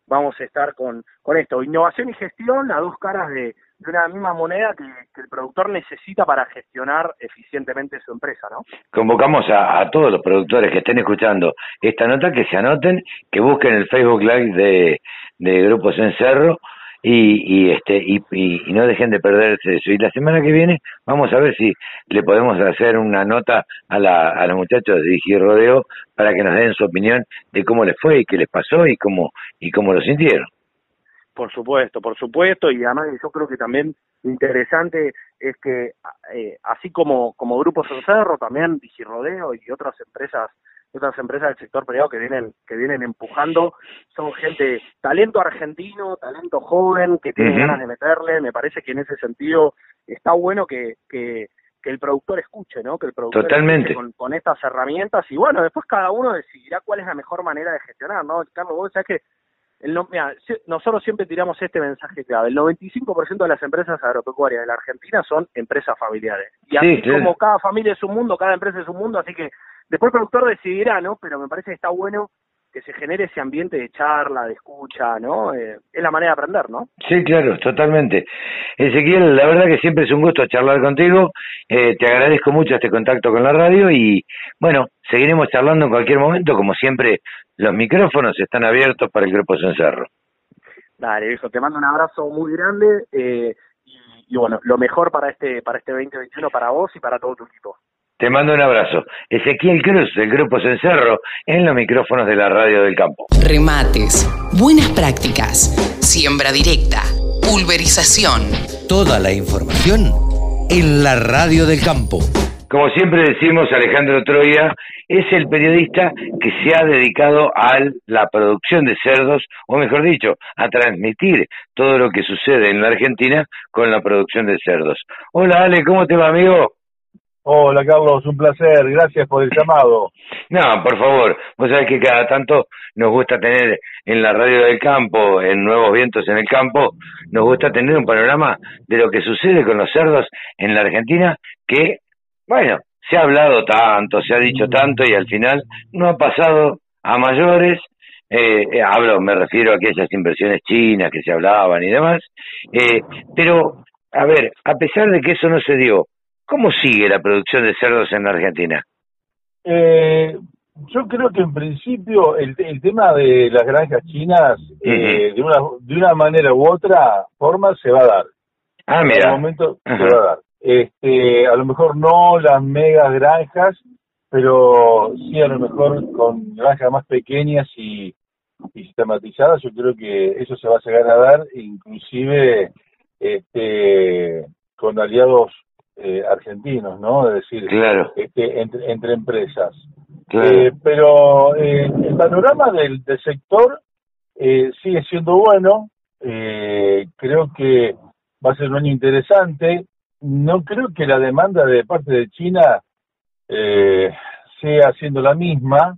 Vamos a estar con con esto, innovación y gestión, a dos caras de, de una misma moneda que, el productor necesita para gestionar eficientemente su empresa, ¿no? Convocamos a, todos los productores que estén escuchando esta nota que se anoten, que busquen el Facebook Live de, de Grupos Encerro y, y este y, y, no dejen de perderse eso. Y la semana que viene vamos a ver si le podemos hacer una nota a, la, a los muchachos de Digi Rodeo para que nos den su opinión de cómo les fue y qué les pasó y cómo y cómo lo sintieron. Por supuesto, por supuesto, y además yo creo que también interesante es que eh, así como como Grupo Cerro, también Digirodeo y otras empresas otras empresas del sector privado que vienen que vienen empujando. Son gente talento argentino talento joven que tiene ganas de meterle. Me parece que en ese sentido está bueno que, que, que el productor escuche no que el productor Totalmente. Con, con, estas herramientas. Y bueno después cada uno decidirá cuál es la mejor manera de gestionar no Carlos vos sabés que el, mira, nosotros siempre tiramos este mensaje clave. El 95% de las empresas agropecuarias de la Argentina son empresas familiares. Y así como cada familia es un mundo, cada empresa es un mundo, así que después el productor decidirá, ¿no? Pero me parece que está bueno que se genere ese ambiente de charla, de escucha, ¿no? Eh, es la manera de aprender, ¿no? Sí, claro, totalmente. Ezequiel, la verdad que siempre es un gusto charlar contigo. Eh, te agradezco mucho este contacto con la radio y, bueno, seguiremos charlando en cualquier momento. Como siempre, los micrófonos están abiertos para el Grupo Cencerro. Dale, viejo, te mando un abrazo muy grande eh, y, y, bueno, lo mejor para este para este 2021 para vos y para todo tu equipo. Te mando un abrazo. Ezequiel Cruz, del Grupo Cencerro, en los micrófonos de la Radio del Campo. Remates, buenas prácticas, siembra directa, pulverización. Toda la información en la Radio del Campo. Como siempre decimos, Alejandro Troya es el periodista que se ha dedicado a la producción de cerdos, o mejor dicho, a transmitir todo lo que sucede en la Argentina con la producción de cerdos. Hola Ale, ¿cómo te va amigo? Hola Carlos, un placer, gracias por el llamado. No, por favor, vos sabés que cada tanto nos gusta tener en la radio del campo, en Nuevos Vientos en el Campo, nos gusta tener un panorama de lo que sucede con los cerdos en la Argentina, que, bueno, se ha hablado tanto, se ha dicho tanto y al final no ha pasado a mayores. Eh, eh hablo, me refiero a aquellas inversiones chinas que se hablaban y demás, eh, pero, a ver, a pesar de que eso no se dio, ¿Cómo sigue la producción de cerdos en Argentina? Eh, yo creo que en principio el, el tema de las granjas chinas, eh, de, una, de una manera u otra forma, se va a dar. Ah, mira. En algún momento se va a dar. Este, a lo mejor no las mega granjas, pero sí a lo mejor con granjas más pequeñas y, y sistematizadas, yo creo que eso se va a llegar a dar, inclusive este, con aliados eh, argentinos, ¿no? Es decir, este, entre, entre empresas. Eh, pero eh, el panorama del, del sector eh, sigue siendo bueno. creo que va a ser un año interesante. No creo que la demanda de parte de China sea siendo la misma.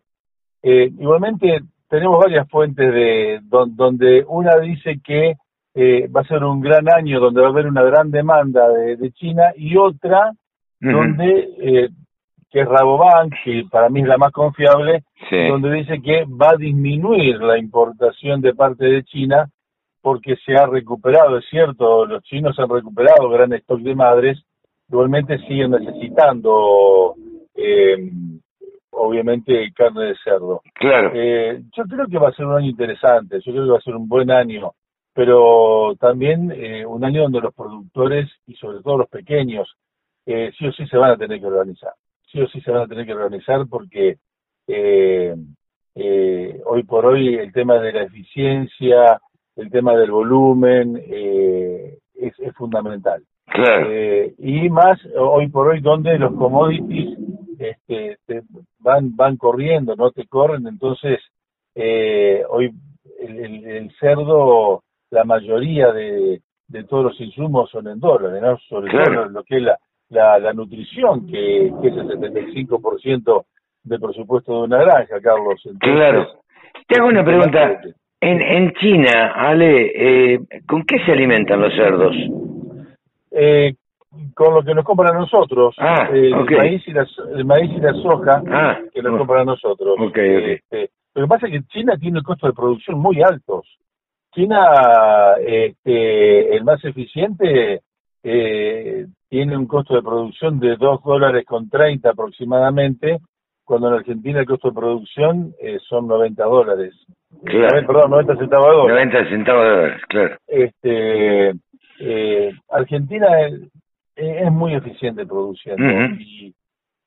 igualmente tenemos varias fuentes de donde una dice que eh, va a ser un gran año donde va a haber una gran demanda de, China y otra donde, eh, que es Rabobank, que para mí es la más confiable, donde dice que va a disminuir la importación de parte de China porque se ha recuperado, es cierto, los chinos han recuperado gran stock de madres, igualmente siguen necesitando eh, obviamente carne de cerdo. Claro. Eh, yo creo que va a ser un año interesante, yo creo que va a ser un buen año pero también eh, un año donde los productores y sobre todo los pequeños eh, sí o sí se van a tener que organizar, sí o sí se van a tener que organizar porque eh, hoy por hoy el tema de la eficiencia, el tema del volumen es, es, fundamental. Claro. y más hoy por hoy donde los commodities este, van, van corriendo, no te corren, entonces eh, hoy el, cerdo, la mayoría de, de todos los insumos son en dólares, ¿no? Sobre todo lo que es la, la, la nutrición, que, que, es el 75% del presupuesto de una granja, Carlos. claro. Te hago una pregunta. En, en China, Ale, eh, ¿con qué se alimentan los cerdos? Eh, con lo que nos compran a nosotros. Ah, eh, el, maíz y la, el maíz y la soja ah, que nos compran a nosotros. Este, lo que pasa es que China tiene el costo de producción muy altos. China, este, el más eficiente, eh, tiene un costo de producción de 2 dólares con 30 aproximadamente, cuando en Argentina el costo de producción eh, son 90 dólares. Claro. Perdón, 90 centavos de dólar. 90 centavos de dólares, claro. Este, eh, Argentina es, muy eficiente produciendo y,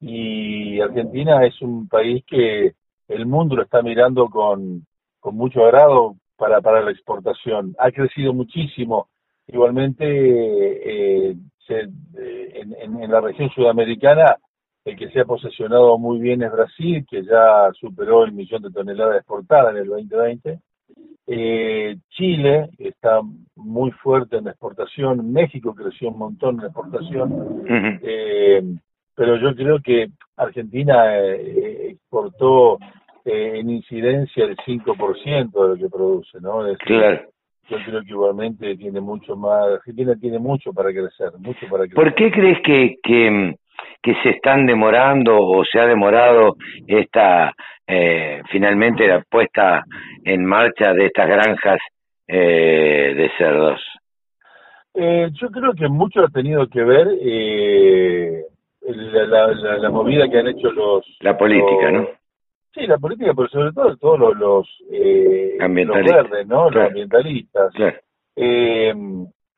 y Argentina es un país que el mundo lo está mirando con, con mucho agrado para, para la exportación. Ha crecido muchísimo. Igualmente, eh, se, eh, en, en, la región sudamericana, el que se ha posesionado muy bien es Brasil, que ya superó el millón de toneladas exportadas en el 2020. Eh, Chile está muy fuerte en la exportación, México creció un montón en la exportación, eh, pero yo creo que Argentina exportó en incidencia el 5% de lo que produce, ¿no? claro. Yo creo que igualmente tiene mucho más, Argentina tiene mucho para crecer, mucho para crecer. ¿Por qué crees que, que, que se están demorando o se ha demorado esta, eh, finalmente la puesta en marcha de estas granjas eh, de cerdos? Eh, yo creo que mucho ha tenido que ver eh, la, la, la, movida que han hecho los... La política, ¿no? Sí, la política, pero sobre todo todos los, los, eh, verdes, ¿no? Los ambientalistas. Eh,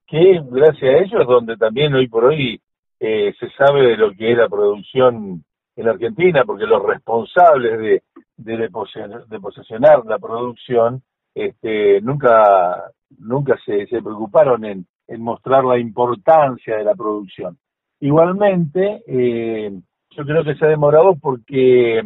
que gracias a ellos donde también hoy por hoy eh, se sabe de lo que es la producción en Argentina, porque los responsables de, de, de posesionar la producción este, nunca, nunca se, se preocuparon en, en mostrar la importancia de la producción. Igualmente, eh, yo creo que se ha demorado porque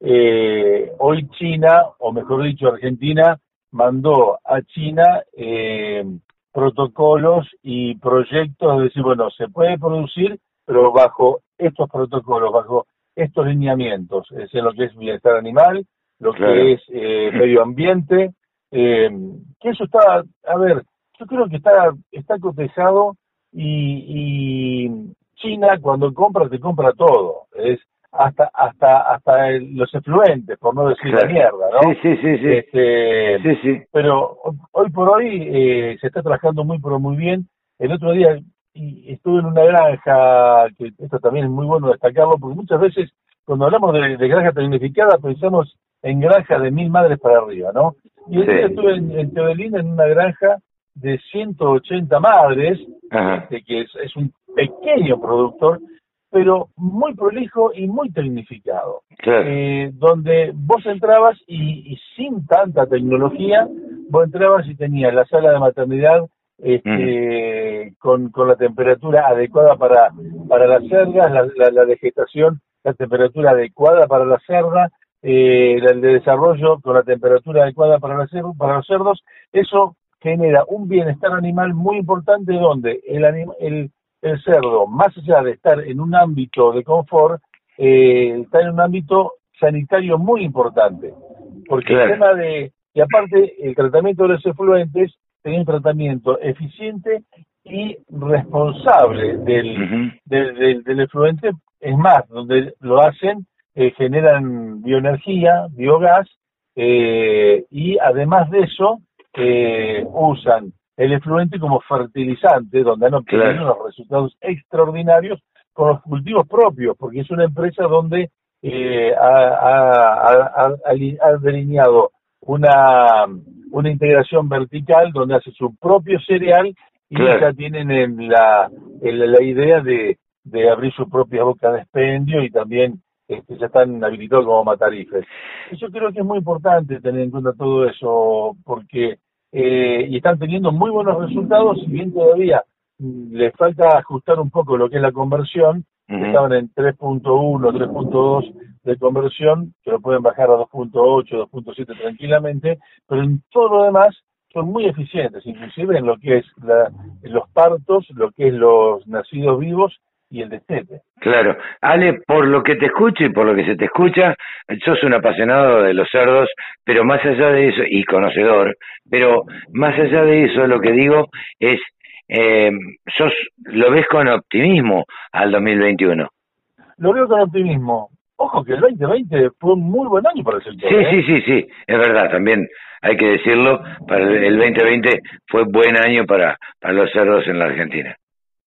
eh, hoy China, o mejor dicho Argentina, mandó a China eh, protocolos y proyectos de decir, bueno, se puede producir, pero bajo estos protocolos, bajo estos lineamientos, es decir, lo que es bienestar animal, lo que es eh, medio ambiente, eh, que eso está, a ver, yo creo que está, está cotejado y, y China cuando compra te compra todo, es hasta hasta hasta los efluentes, por no decir la mierda, ¿no? Sí, sí, sí, sí. Este, sí, sí. Pero hoy por hoy eh, se está trabajando muy, pero muy bien. El otro día y estuve en una granja, que esto también es muy bueno destacarlo, porque muchas veces cuando hablamos de, granja tecnificada pensamos en granja de mil madres para arriba, ¿no? Y el día estuve en, en en una granja de 180 madres, este, que es, es un pequeño productor, pero muy prolijo y muy tecnificado. Eh, donde vos entrabas y, sin tanta tecnología, vos entrabas y tenías la sala de maternidad este, mm. con, con la temperatura adecuada para, para las cerdas, la, la, vegetación, la temperatura adecuada para la cerda, eh, el de desarrollo con la temperatura adecuada para, la para los cerdos, eso genera un bienestar animal muy importante donde el, el, el cerdo, más allá de estar en un ámbito de confort, eh, está en un ámbito sanitario muy importante. Porque el tema de, y aparte, el tratamiento de los efluentes es un tratamiento eficiente y responsable del, del, del, efluente. Es más, donde lo hacen, eh, generan bioenergía, biogás, eh, y además de eso, eh, usan el efluente como fertilizante, donde han obtenido unos resultados extraordinarios con los cultivos propios, porque es una empresa donde eh, ha, delineado una, una integración vertical donde hace su propio cereal y ya tienen en la, la idea de, de abrir su propia boca de expendio y también este, ya están habilitados como matarifes. Yo creo que es muy importante tener en cuenta todo eso, porque eh, y están teniendo muy buenos resultados, si bien todavía mm, les falta ajustar un poco lo que es la conversión, estaban en 3.1, 3.2 de conversión que lo pueden bajar a 2.8, 2.7 tranquilamente, pero en todo lo demás son muy eficientes, inclusive en lo que es los partos, lo que es los nacidos vivos y el destete. Claro. Ale, por lo que te escucho y por lo que se te escucha, sos un apasionado de los cerdos, pero más allá de eso, y conocedor, pero más allá de eso, lo que digo es, eh, sos, lo ves con optimismo al 2021. Lo veo con optimismo. Ojo que el 2020 fue un muy buen año para el sector. Sí, ¿eh? sí, sí, sí, es verdad, también hay que decirlo, para el 2020 fue buen año para, para los cerdos en la Argentina.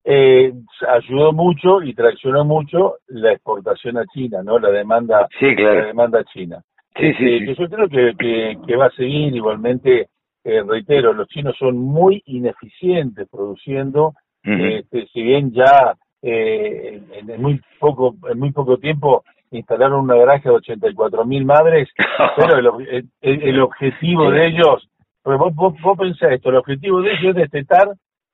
Eh, ayudó mucho y traccionó mucho la exportación a China, ¿no? La demanda, sí, claro. la demanda china. Sí, sí, este, yo creo que, que, va a seguir igualmente, eh, reitero, los chinos son muy ineficientes produciendo, este, si bien ya eh, en, muy poco en muy poco tiempo instalaron una granja de 84 mil madres, pero el, el, objetivo de ellos, vos, vos, vos pensás esto, el objetivo de ellos es destetar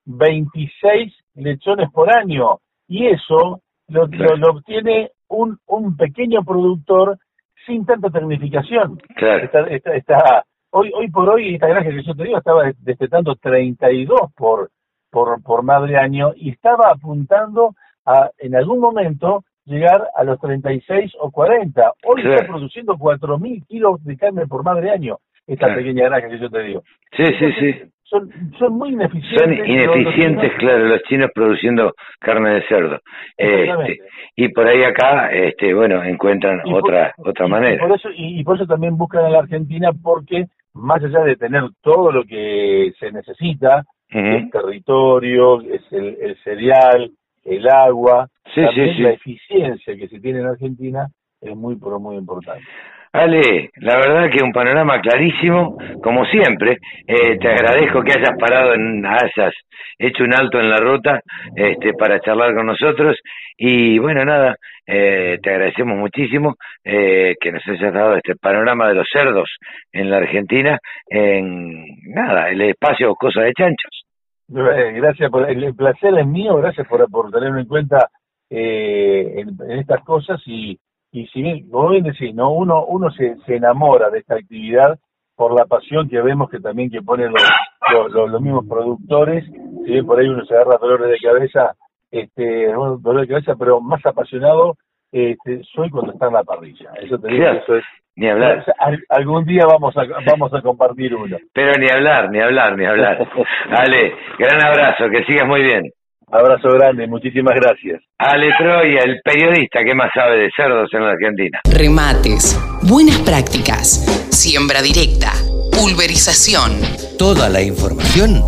26 lechones por año y eso lo, lo, obtiene un, un pequeño productor sin tanta tecnificación. Está, está, hoy, hoy por hoy esta granja que yo te digo estaba destetando 32 por, por, por madre año y estaba apuntando a en algún momento llegar a los 36 o 40. Hoy está produciendo 4.000 kilos de carne por madre año esta pequeña granja que yo te digo. Sí, sí, sí son, son muy ineficientes. Son ineficientes, claro, los chinos produciendo carne de cerdo. Este, y por ahí acá, este, bueno, encuentran otra otra manera. Y por, eso, y, por eso también buscan a la Argentina porque más allá de tener todo lo que se necesita, el territorio, es el, el cereal, el agua, también la eficiencia que se tiene en Argentina es muy, pero muy importante. Ale, la verdad que un panorama clarísimo, como siempre. Eh, te agradezco que hayas parado, en, hayas hecho un alto en la ruta este, para charlar con nosotros. Y bueno, nada, eh, te agradecemos muchísimo eh, que nos hayas dado este panorama de los cerdos en la Argentina, en nada, el espacio Cosa de Chanchos. Gracias por el, placer es mío, gracias por, por tenerlo en cuenta en estas cosas y y si bien, como bien decís, ¿no? uno, uno se, se enamora de esta actividad por la pasión que vemos que también que ponen los, los, mismos productores, si bien por ahí uno se agarra dolores de cabeza, este, dolor de cabeza, pero más apasionado este, soy cuando está en la parrilla. Eso te digo, eso es ni hablar. algún día vamos a vamos a compartir uno. Pero ni hablar, ni hablar, ni hablar. Dale, gran abrazo, que sigas muy bien. Abrazo grande, muchísimas gracias. Ale Troya, el periodista que más sabe de cerdos en la Argentina. Remates, buenas prácticas, siembra directa, pulverización. Toda la información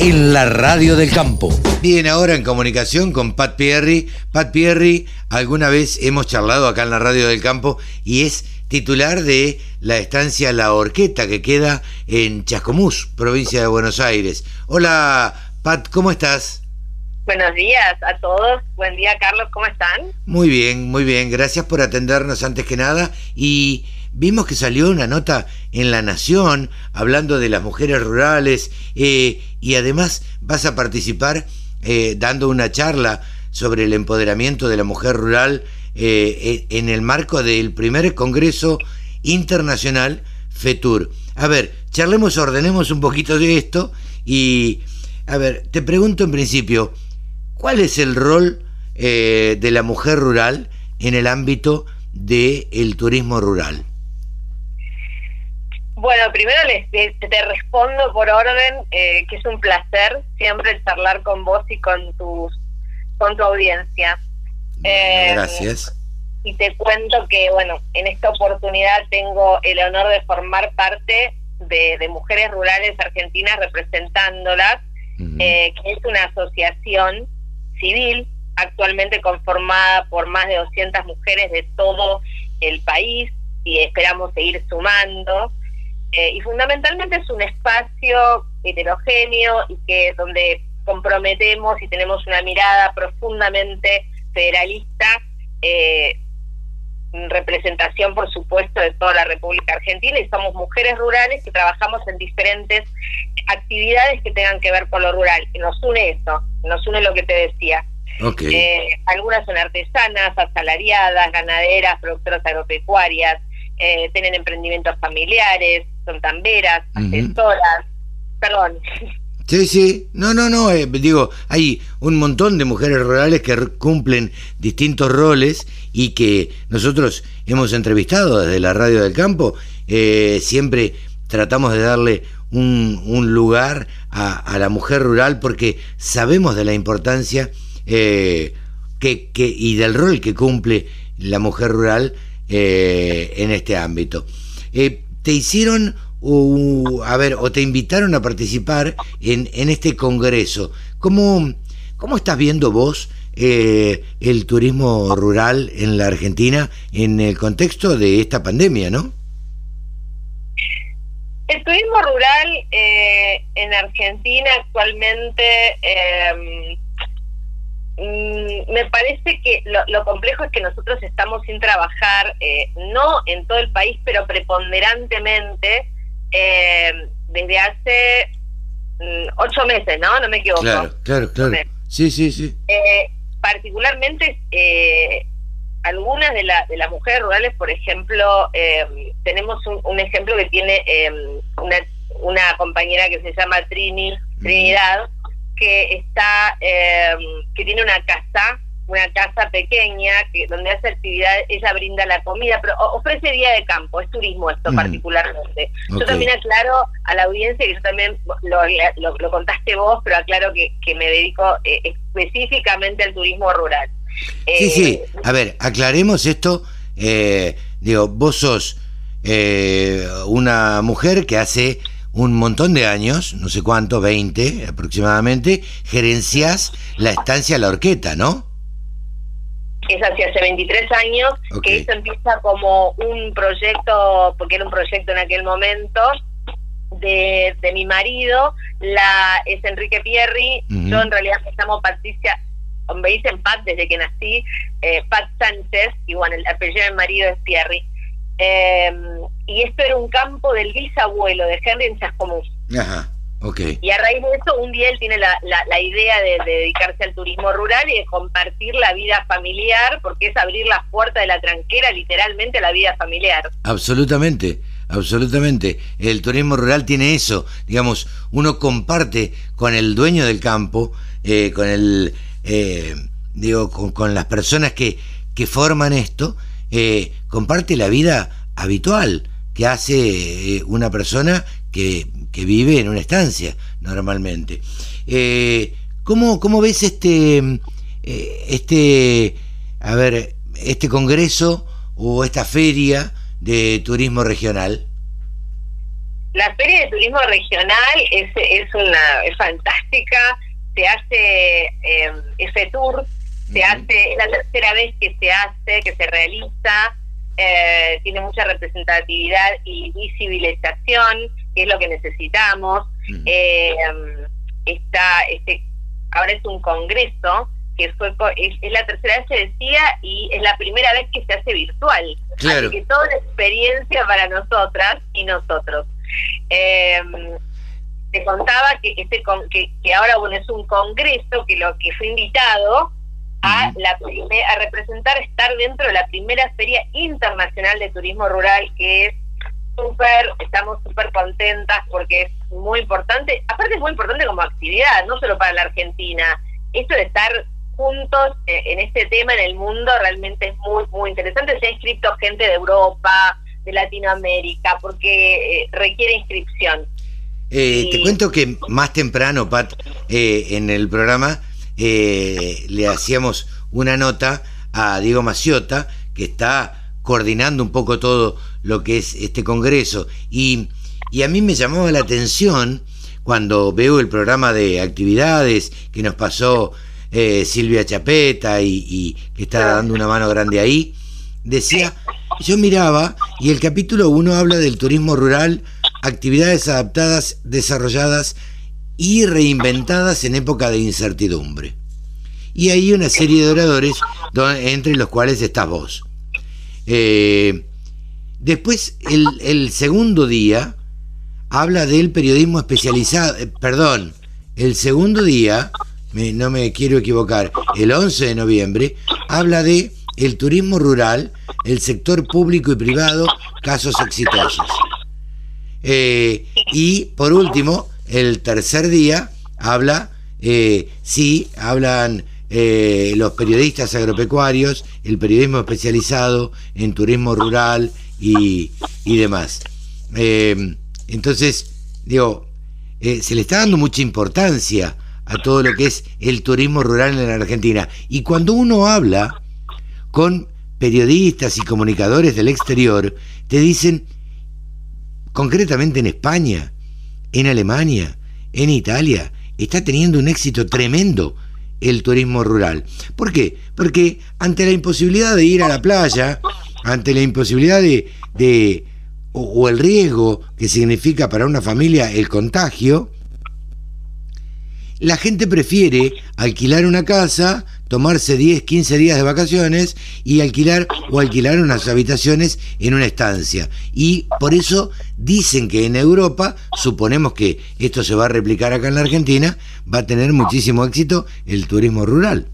en la radio del campo. Bien, ahora en comunicación con Pat Pierri. Pat Pierri, alguna vez hemos charlado acá en la radio del campo y es titular de la estancia La Orqueta que queda en Chascomús, provincia de Buenos Aires. Hola, Pat, ¿cómo estás? Buenos días a todos. Buen día, Carlos. ¿Cómo están? Muy bien, muy bien. Gracias por atendernos antes que nada. Y vimos que salió una nota en La Nación hablando de las mujeres rurales eh, y además vas a participar eh, dando una charla sobre el empoderamiento de la mujer rural eh, en el marco del primer Congreso Internacional FETUR. A ver, charlemos, ordenemos un poquito de esto y, a ver, te pregunto en principio, ¿Cuál es el rol eh, de la mujer rural en el ámbito del turismo rural? Bueno, primero les, te respondo por orden, eh, que es un placer siempre charlar con vos y con tus con tu audiencia. Eh, Gracias. Y te cuento que, bueno, en esta oportunidad tengo el honor de formar parte de, de Mujeres Rurales Argentinas representándolas, que es una asociación civil, actualmente conformada por más de 200 mujeres de todo el país y esperamos seguir sumando. Eh, y fundamentalmente es un espacio heterogéneo y que donde comprometemos y tenemos una mirada profundamente federalista, eh, representación por supuesto de toda la República Argentina y somos mujeres rurales que trabajamos en diferentes actividades que tengan que ver con lo rural. Y nos une eso, nos une lo que te decía. Eh, algunas son artesanas, asalariadas, ganaderas, productoras agropecuarias, eh, tienen emprendimientos familiares, son tamberas, asesoras, perdón. Sí, sí, no, no, no, eh, digo, hay un montón de mujeres rurales que cumplen distintos roles y que nosotros hemos entrevistado desde la radio del campo, siempre tratamos de darle un, lugar a, la mujer rural porque sabemos de la importancia eh, que, y del rol que cumple la mujer rural eh, en este ámbito. Eh, ¿Te hicieron, a ver, o te invitaron a participar en, en este congreso? ¿Cómo, ¿Cómo estás viendo vos el turismo rural en la Argentina en el contexto de esta pandemia, no? El turismo rural eh, en Argentina actualmente mm, me parece que lo, complejo es que nosotros estamos sin trabajar, eh, no en todo el país, pero preponderantemente em, desde hace mm, ocho meses, ¿no? No me equivoco. Claro, claro, claro. Sí, sí, sí. Eh, particularmente algunas de, la, de las mujeres rurales, por ejemplo, eh, tenemos un, ejemplo que tiene eh, una, una compañera que se llama Trini, Trinidad, que está, eh, que tiene una casa una casa pequeña que donde hace actividades, ella brinda la comida, pero ofrece día de campo, es turismo esto particularmente. Yo también aclaro a la audiencia que yo también lo, lo, contaste vos, pero aclaro que, que me dedico específicamente al turismo rural. Sí, sí, eh, a ver, aclaremos esto. Eh, digo, vos sos eh, una mujer que hace un montón de años, no sé cuánto, 20 aproximadamente, gerencias la estancia La Orqueta, ¿no? Es así, hace 23 años que esto empieza como un proyecto, porque era un proyecto en aquel momento, de, de mi marido, la es Enrique Pierri, yo en realidad me llamo Patricia me dicen Pat desde que nací, eh, Pat Sánchez, y bueno, el apellido de mi marido es Pierri. Em, y esto era un campo del bisabuelo de Henry en Chascomús. Ajá, ok. Y a raíz de eso, un día él tiene la, la, idea de, dedicarse al turismo rural y de compartir la vida familiar, porque es abrir las puertas de la tranquera literalmente a la vida familiar. Absolutamente. Absolutamente. El turismo rural tiene eso. Digamos, uno comparte con el dueño del campo, eh, con el, eh, digo, con, las personas que, que forman esto, eh, comparte la vida habitual que hace eh, una persona que, que, vive en una estancia normalmente. Eh, ¿cómo, ¿Cómo ves este, este, a ver, este congreso o esta feria de turismo regional? La feria de turismo regional es, es, una, es fantástica se hace eh, ese tour, se hace, es la tercera vez que se hace, que se realiza, eh, tiene mucha representatividad y visibilización, que es lo que necesitamos. Eh, está, este, ahora es un congreso que fue es, la tercera vez se decía y es la primera vez que se hace virtual. Claro. Así que toda una experiencia para nosotras y nosotros. Te contaba que este que, que ahora bueno es un congreso que lo que fue invitado a la a representar estar dentro de la primera feria internacional de turismo rural que es súper estamos súper contentas porque es muy importante aparte es muy importante como actividad no solo para la Argentina. Esto de estar juntos eh, en este tema en el mundo realmente es muy muy interesante. Se ha inscrito gente de Europa de Latinoamérica porque eh, requiere inscripción eh, te cuento que más temprano, Pat, eh, en el programa eh, le hacíamos una nota a Diego Maciota, que está coordinando un poco todo lo que es este congreso. Y, a mí me llamaba la atención cuando veo el programa de actividades que nos pasó Silvia Chapeta y, y, que está dando una mano grande ahí. Decía, yo miraba y el capítulo 1 habla del turismo rural actividades adaptadas, desarrolladas y reinventadas en época de incertidumbre. Y hay una serie de oradores, entre los cuales estás vos. Eh, después, el, segundo día habla del periodismo especializado, eh, perdón, el segundo día, no me quiero equivocar, el 11 de noviembre, habla de el turismo rural, el sector público y privado, casos exitosos. Eh, y por último, el tercer día habla, eh, sí, hablan eh, los periodistas agropecuarios, el periodismo especializado en turismo rural y, y demás. entonces, digo, se le está dando mucha importancia a todo lo que es el turismo rural en la Argentina. Y cuando uno habla con periodistas y comunicadores del exterior, te dicen, concretamente en España, en Alemania, en Italia, está teniendo un éxito tremendo el turismo rural. ¿Por qué? Porque ante la imposibilidad de ir a la playa, ante la imposibilidad de, o, el riesgo que significa para una familia el contagio, la gente prefiere alquilar una casa, tomarse 10, 15 días de vacaciones y alquilar o alquilar unas habitaciones en una estancia. Y por eso dicen que en Europa, suponemos que esto se va a replicar acá en la Argentina, va a tener muchísimo éxito el turismo rural.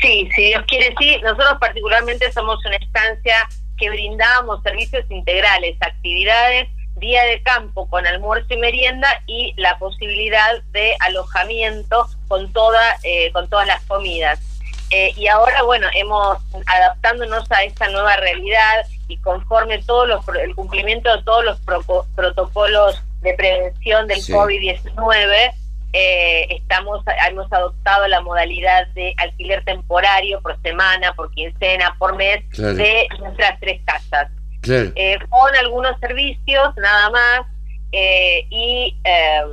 Sí, si Dios quiere, sí. Nosotros particularmente somos una estancia que brindamos servicios integrales, actividades día de campo con almuerzo y merienda y la posibilidad de alojamiento con toda eh, con todas las comidas. Eh, y ahora bueno hemos adaptándonos a esta nueva realidad y conforme todos los el cumplimiento de todos los protocolos de prevención del COVID-19 eh, estamos hemos adoptado la modalidad de alquiler temporario por semana, por quincena, por mes de nuestras tres casas. Eh, con algunos servicios nada más eh, y em,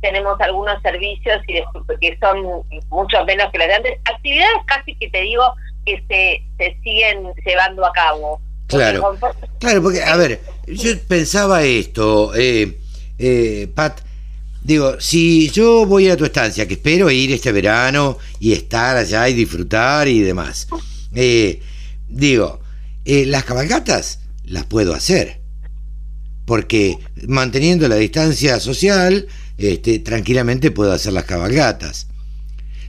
tenemos algunos servicios y que son mucho menos que las de antes. Actividades casi que te digo que se, se siguen llevando a cabo. Claro, claro, porque, a ver, yo pensaba esto, eh, eh, Pat, digo, si yo voy a tu estancia, que espero ir este verano y estar allá y disfrutar y demás, digo, eh, las cabalgatas las puedo hacer, porque manteniendo la distancia social, este, tranquilamente puedo hacer las cabalgatas.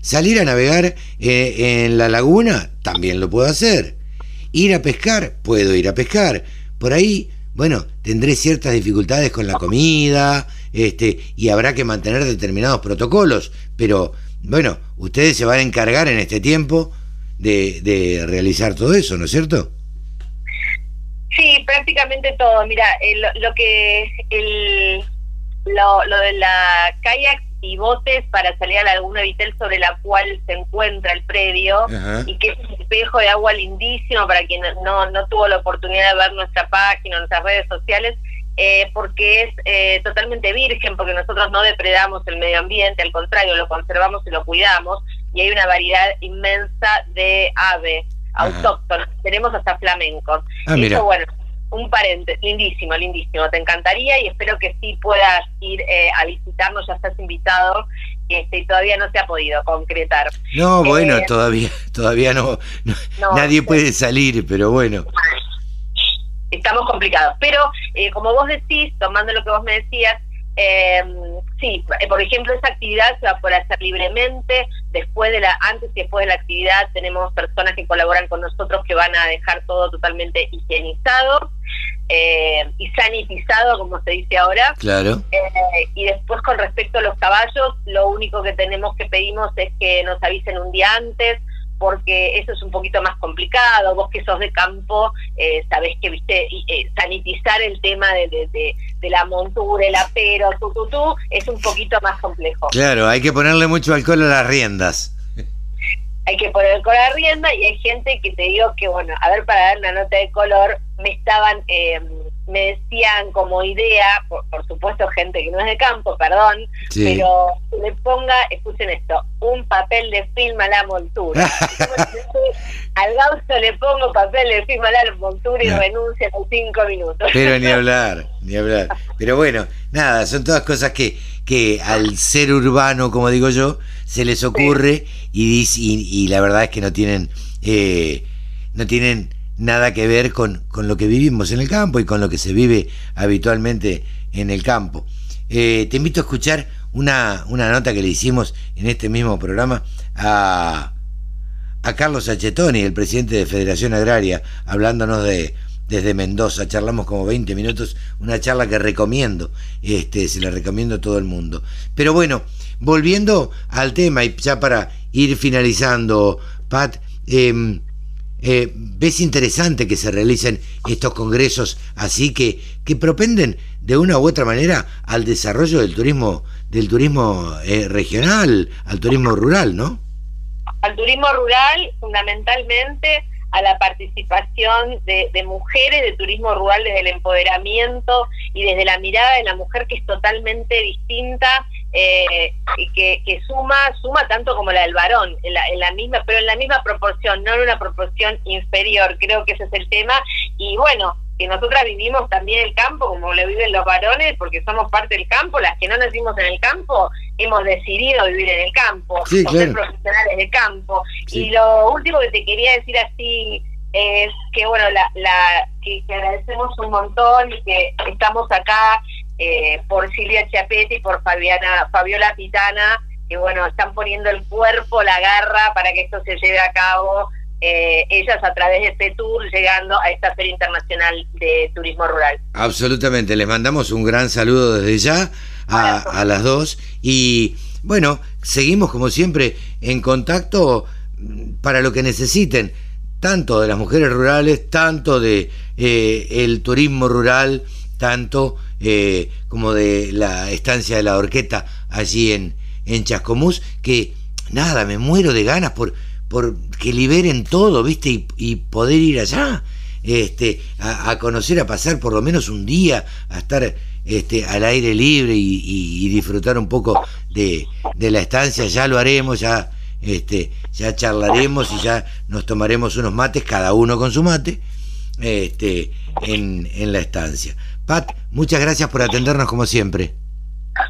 Salir a navegar eh, en la laguna, también lo puedo hacer. Ir a pescar, puedo ir a pescar. Por ahí, bueno, tendré ciertas dificultades con la comida, este, y habrá que mantener determinados protocolos, pero bueno, ustedes se van a encargar en este tiempo de, de realizar todo eso, ¿no es cierto? Sí, prácticamente todo. Mira, lo que el, lo, lo de la kayak y botes para salir a la laguna Vitel sobre la cual se encuentra el predio y que es un espejo de agua lindísimo para quien no, no tuvo la oportunidad de ver nuestra página, nuestras redes sociales, eh, porque es eh, totalmente virgen, porque nosotros no depredamos el medio ambiente, al contrario, lo conservamos y lo cuidamos, y hay una variedad inmensa de aves autóctonos, tenemos hasta flamencos. Ah, Eso, bueno, un paréntesis, lindísimo, lindísimo, te encantaría y espero que sí puedas ir eh, a visitarnos, ya estás invitado, este, y todavía no se ha podido concretar. No, bueno, eh, todavía, todavía no, nadie puede salir, pero bueno. Estamos complicados, pero eh, como vos decís, tomando lo que vos me decías, eh, sí, por ejemplo, esa actividad se va a poder hacer libremente. Después de la, antes y después de la actividad, tenemos personas que colaboran con nosotros que van a dejar todo totalmente higienizado eh, y sanitizado, como se dice ahora. Claro. Eh, y después, con respecto a los caballos, lo único que tenemos que pedimos es que nos avisen un día antes porque eso es un poquito más complicado. Vos que sos de campo, eh, sabés que, viste, eh, sanitizar el tema de, de, la montura, el apero, tu, tu, tu, es un poquito más complejo. Claro, hay que ponerle mucho alcohol a las riendas. Hay que poner alcohol a la rienda y hay gente que te digo que, bueno, a ver, para dar una nota de color, me estaban... Eh, me decían como idea, por, supuesto gente que no es de campo, perdón, pero le ponga, escuchen esto, un papel de film a la montura. Al gaucho le pongo papel de film a la montura y renuncia en cinco minutos. Pero ni hablar, ni hablar. Pero bueno, nada, son todas cosas que, que al ser urbano, como digo yo, se les ocurre y, y, y, la verdad es que no tienen, eh, no tienen nada que ver con, lo que vivimos en el campo y con lo que se vive habitualmente en el campo. Eh, te invito a escuchar una, una, nota que le hicimos en este mismo programa a, a Carlos Achetoni, el presidente de Federación Agraria, hablándonos de desde Mendoza. Charlamos como 20 minutos, una charla que recomiendo, este, se la recomiendo a todo el mundo. Pero bueno, volviendo al tema y ya para ir finalizando, Pat, eh, eh, ves interesante que se realicen estos congresos así que, que propenden de una u otra manera al desarrollo del turismo del turismo eh, regional, al turismo rural, ¿no? Al turismo rural, fundamentalmente a la participación de, mujeres de turismo rural desde el empoderamiento y desde la mirada de la mujer que es totalmente distinta eh, y que, suma suma tanto como la del varón en la, en la, misma pero en la misma proporción no en una proporción inferior. Creo que ese es el tema. Y bueno que nosotras vivimos también el campo como lo viven los varones porque somos parte del campo. Las que no nacimos en el campo hemos decidido vivir en el campo o ser profesionales de campo. Y lo último que te quería decir así es que bueno la, la que, agradecemos un montón y que estamos acá eh, por Silvia Chiapetti y por Fabiana Fabiola Pitana que bueno están poniendo el cuerpo la garra para que esto se lleve a cabo eh, ellas a través de este tour llegando a esta Feria Internacional de Turismo Rural. Absolutamente, les mandamos un gran saludo desde ya a, a las dos y bueno, seguimos como siempre en contacto para lo que necesiten, tanto de las mujeres rurales, tanto de eh, el turismo rural, tanto eh, como de la estancia de la Orqueta allí en, en Chascomús, que nada, me muero de ganas por por que liberen todo, ¿viste? Y, poder ir allá, este, a, conocer, a pasar por lo menos un día, a estar este, al aire libre y, disfrutar un poco de, la estancia, ya lo haremos, ya, este, ya charlaremos y ya nos tomaremos unos mates, cada uno con su mate, este, en, en la estancia. Pat, muchas gracias por atendernos como siempre.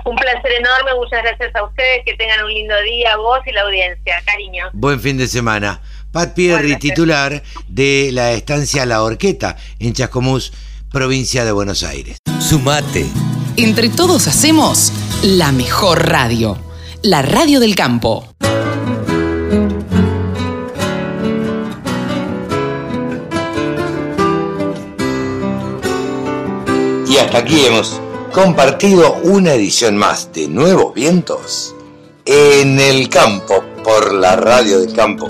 Un placer enorme, muchas gracias a ustedes, que tengan un lindo día, vos y la audiencia, cariño. Buen fin de semana. Pat Pierri, titular de la estancia La Horqueta en Chascomús, provincia de Buenos Aires. Sumate. Entre todos hacemos la mejor radio, la radio del campo. Hasta aquí hemos compartido una edición más de Nuevos Vientos en el campo por la radio del campo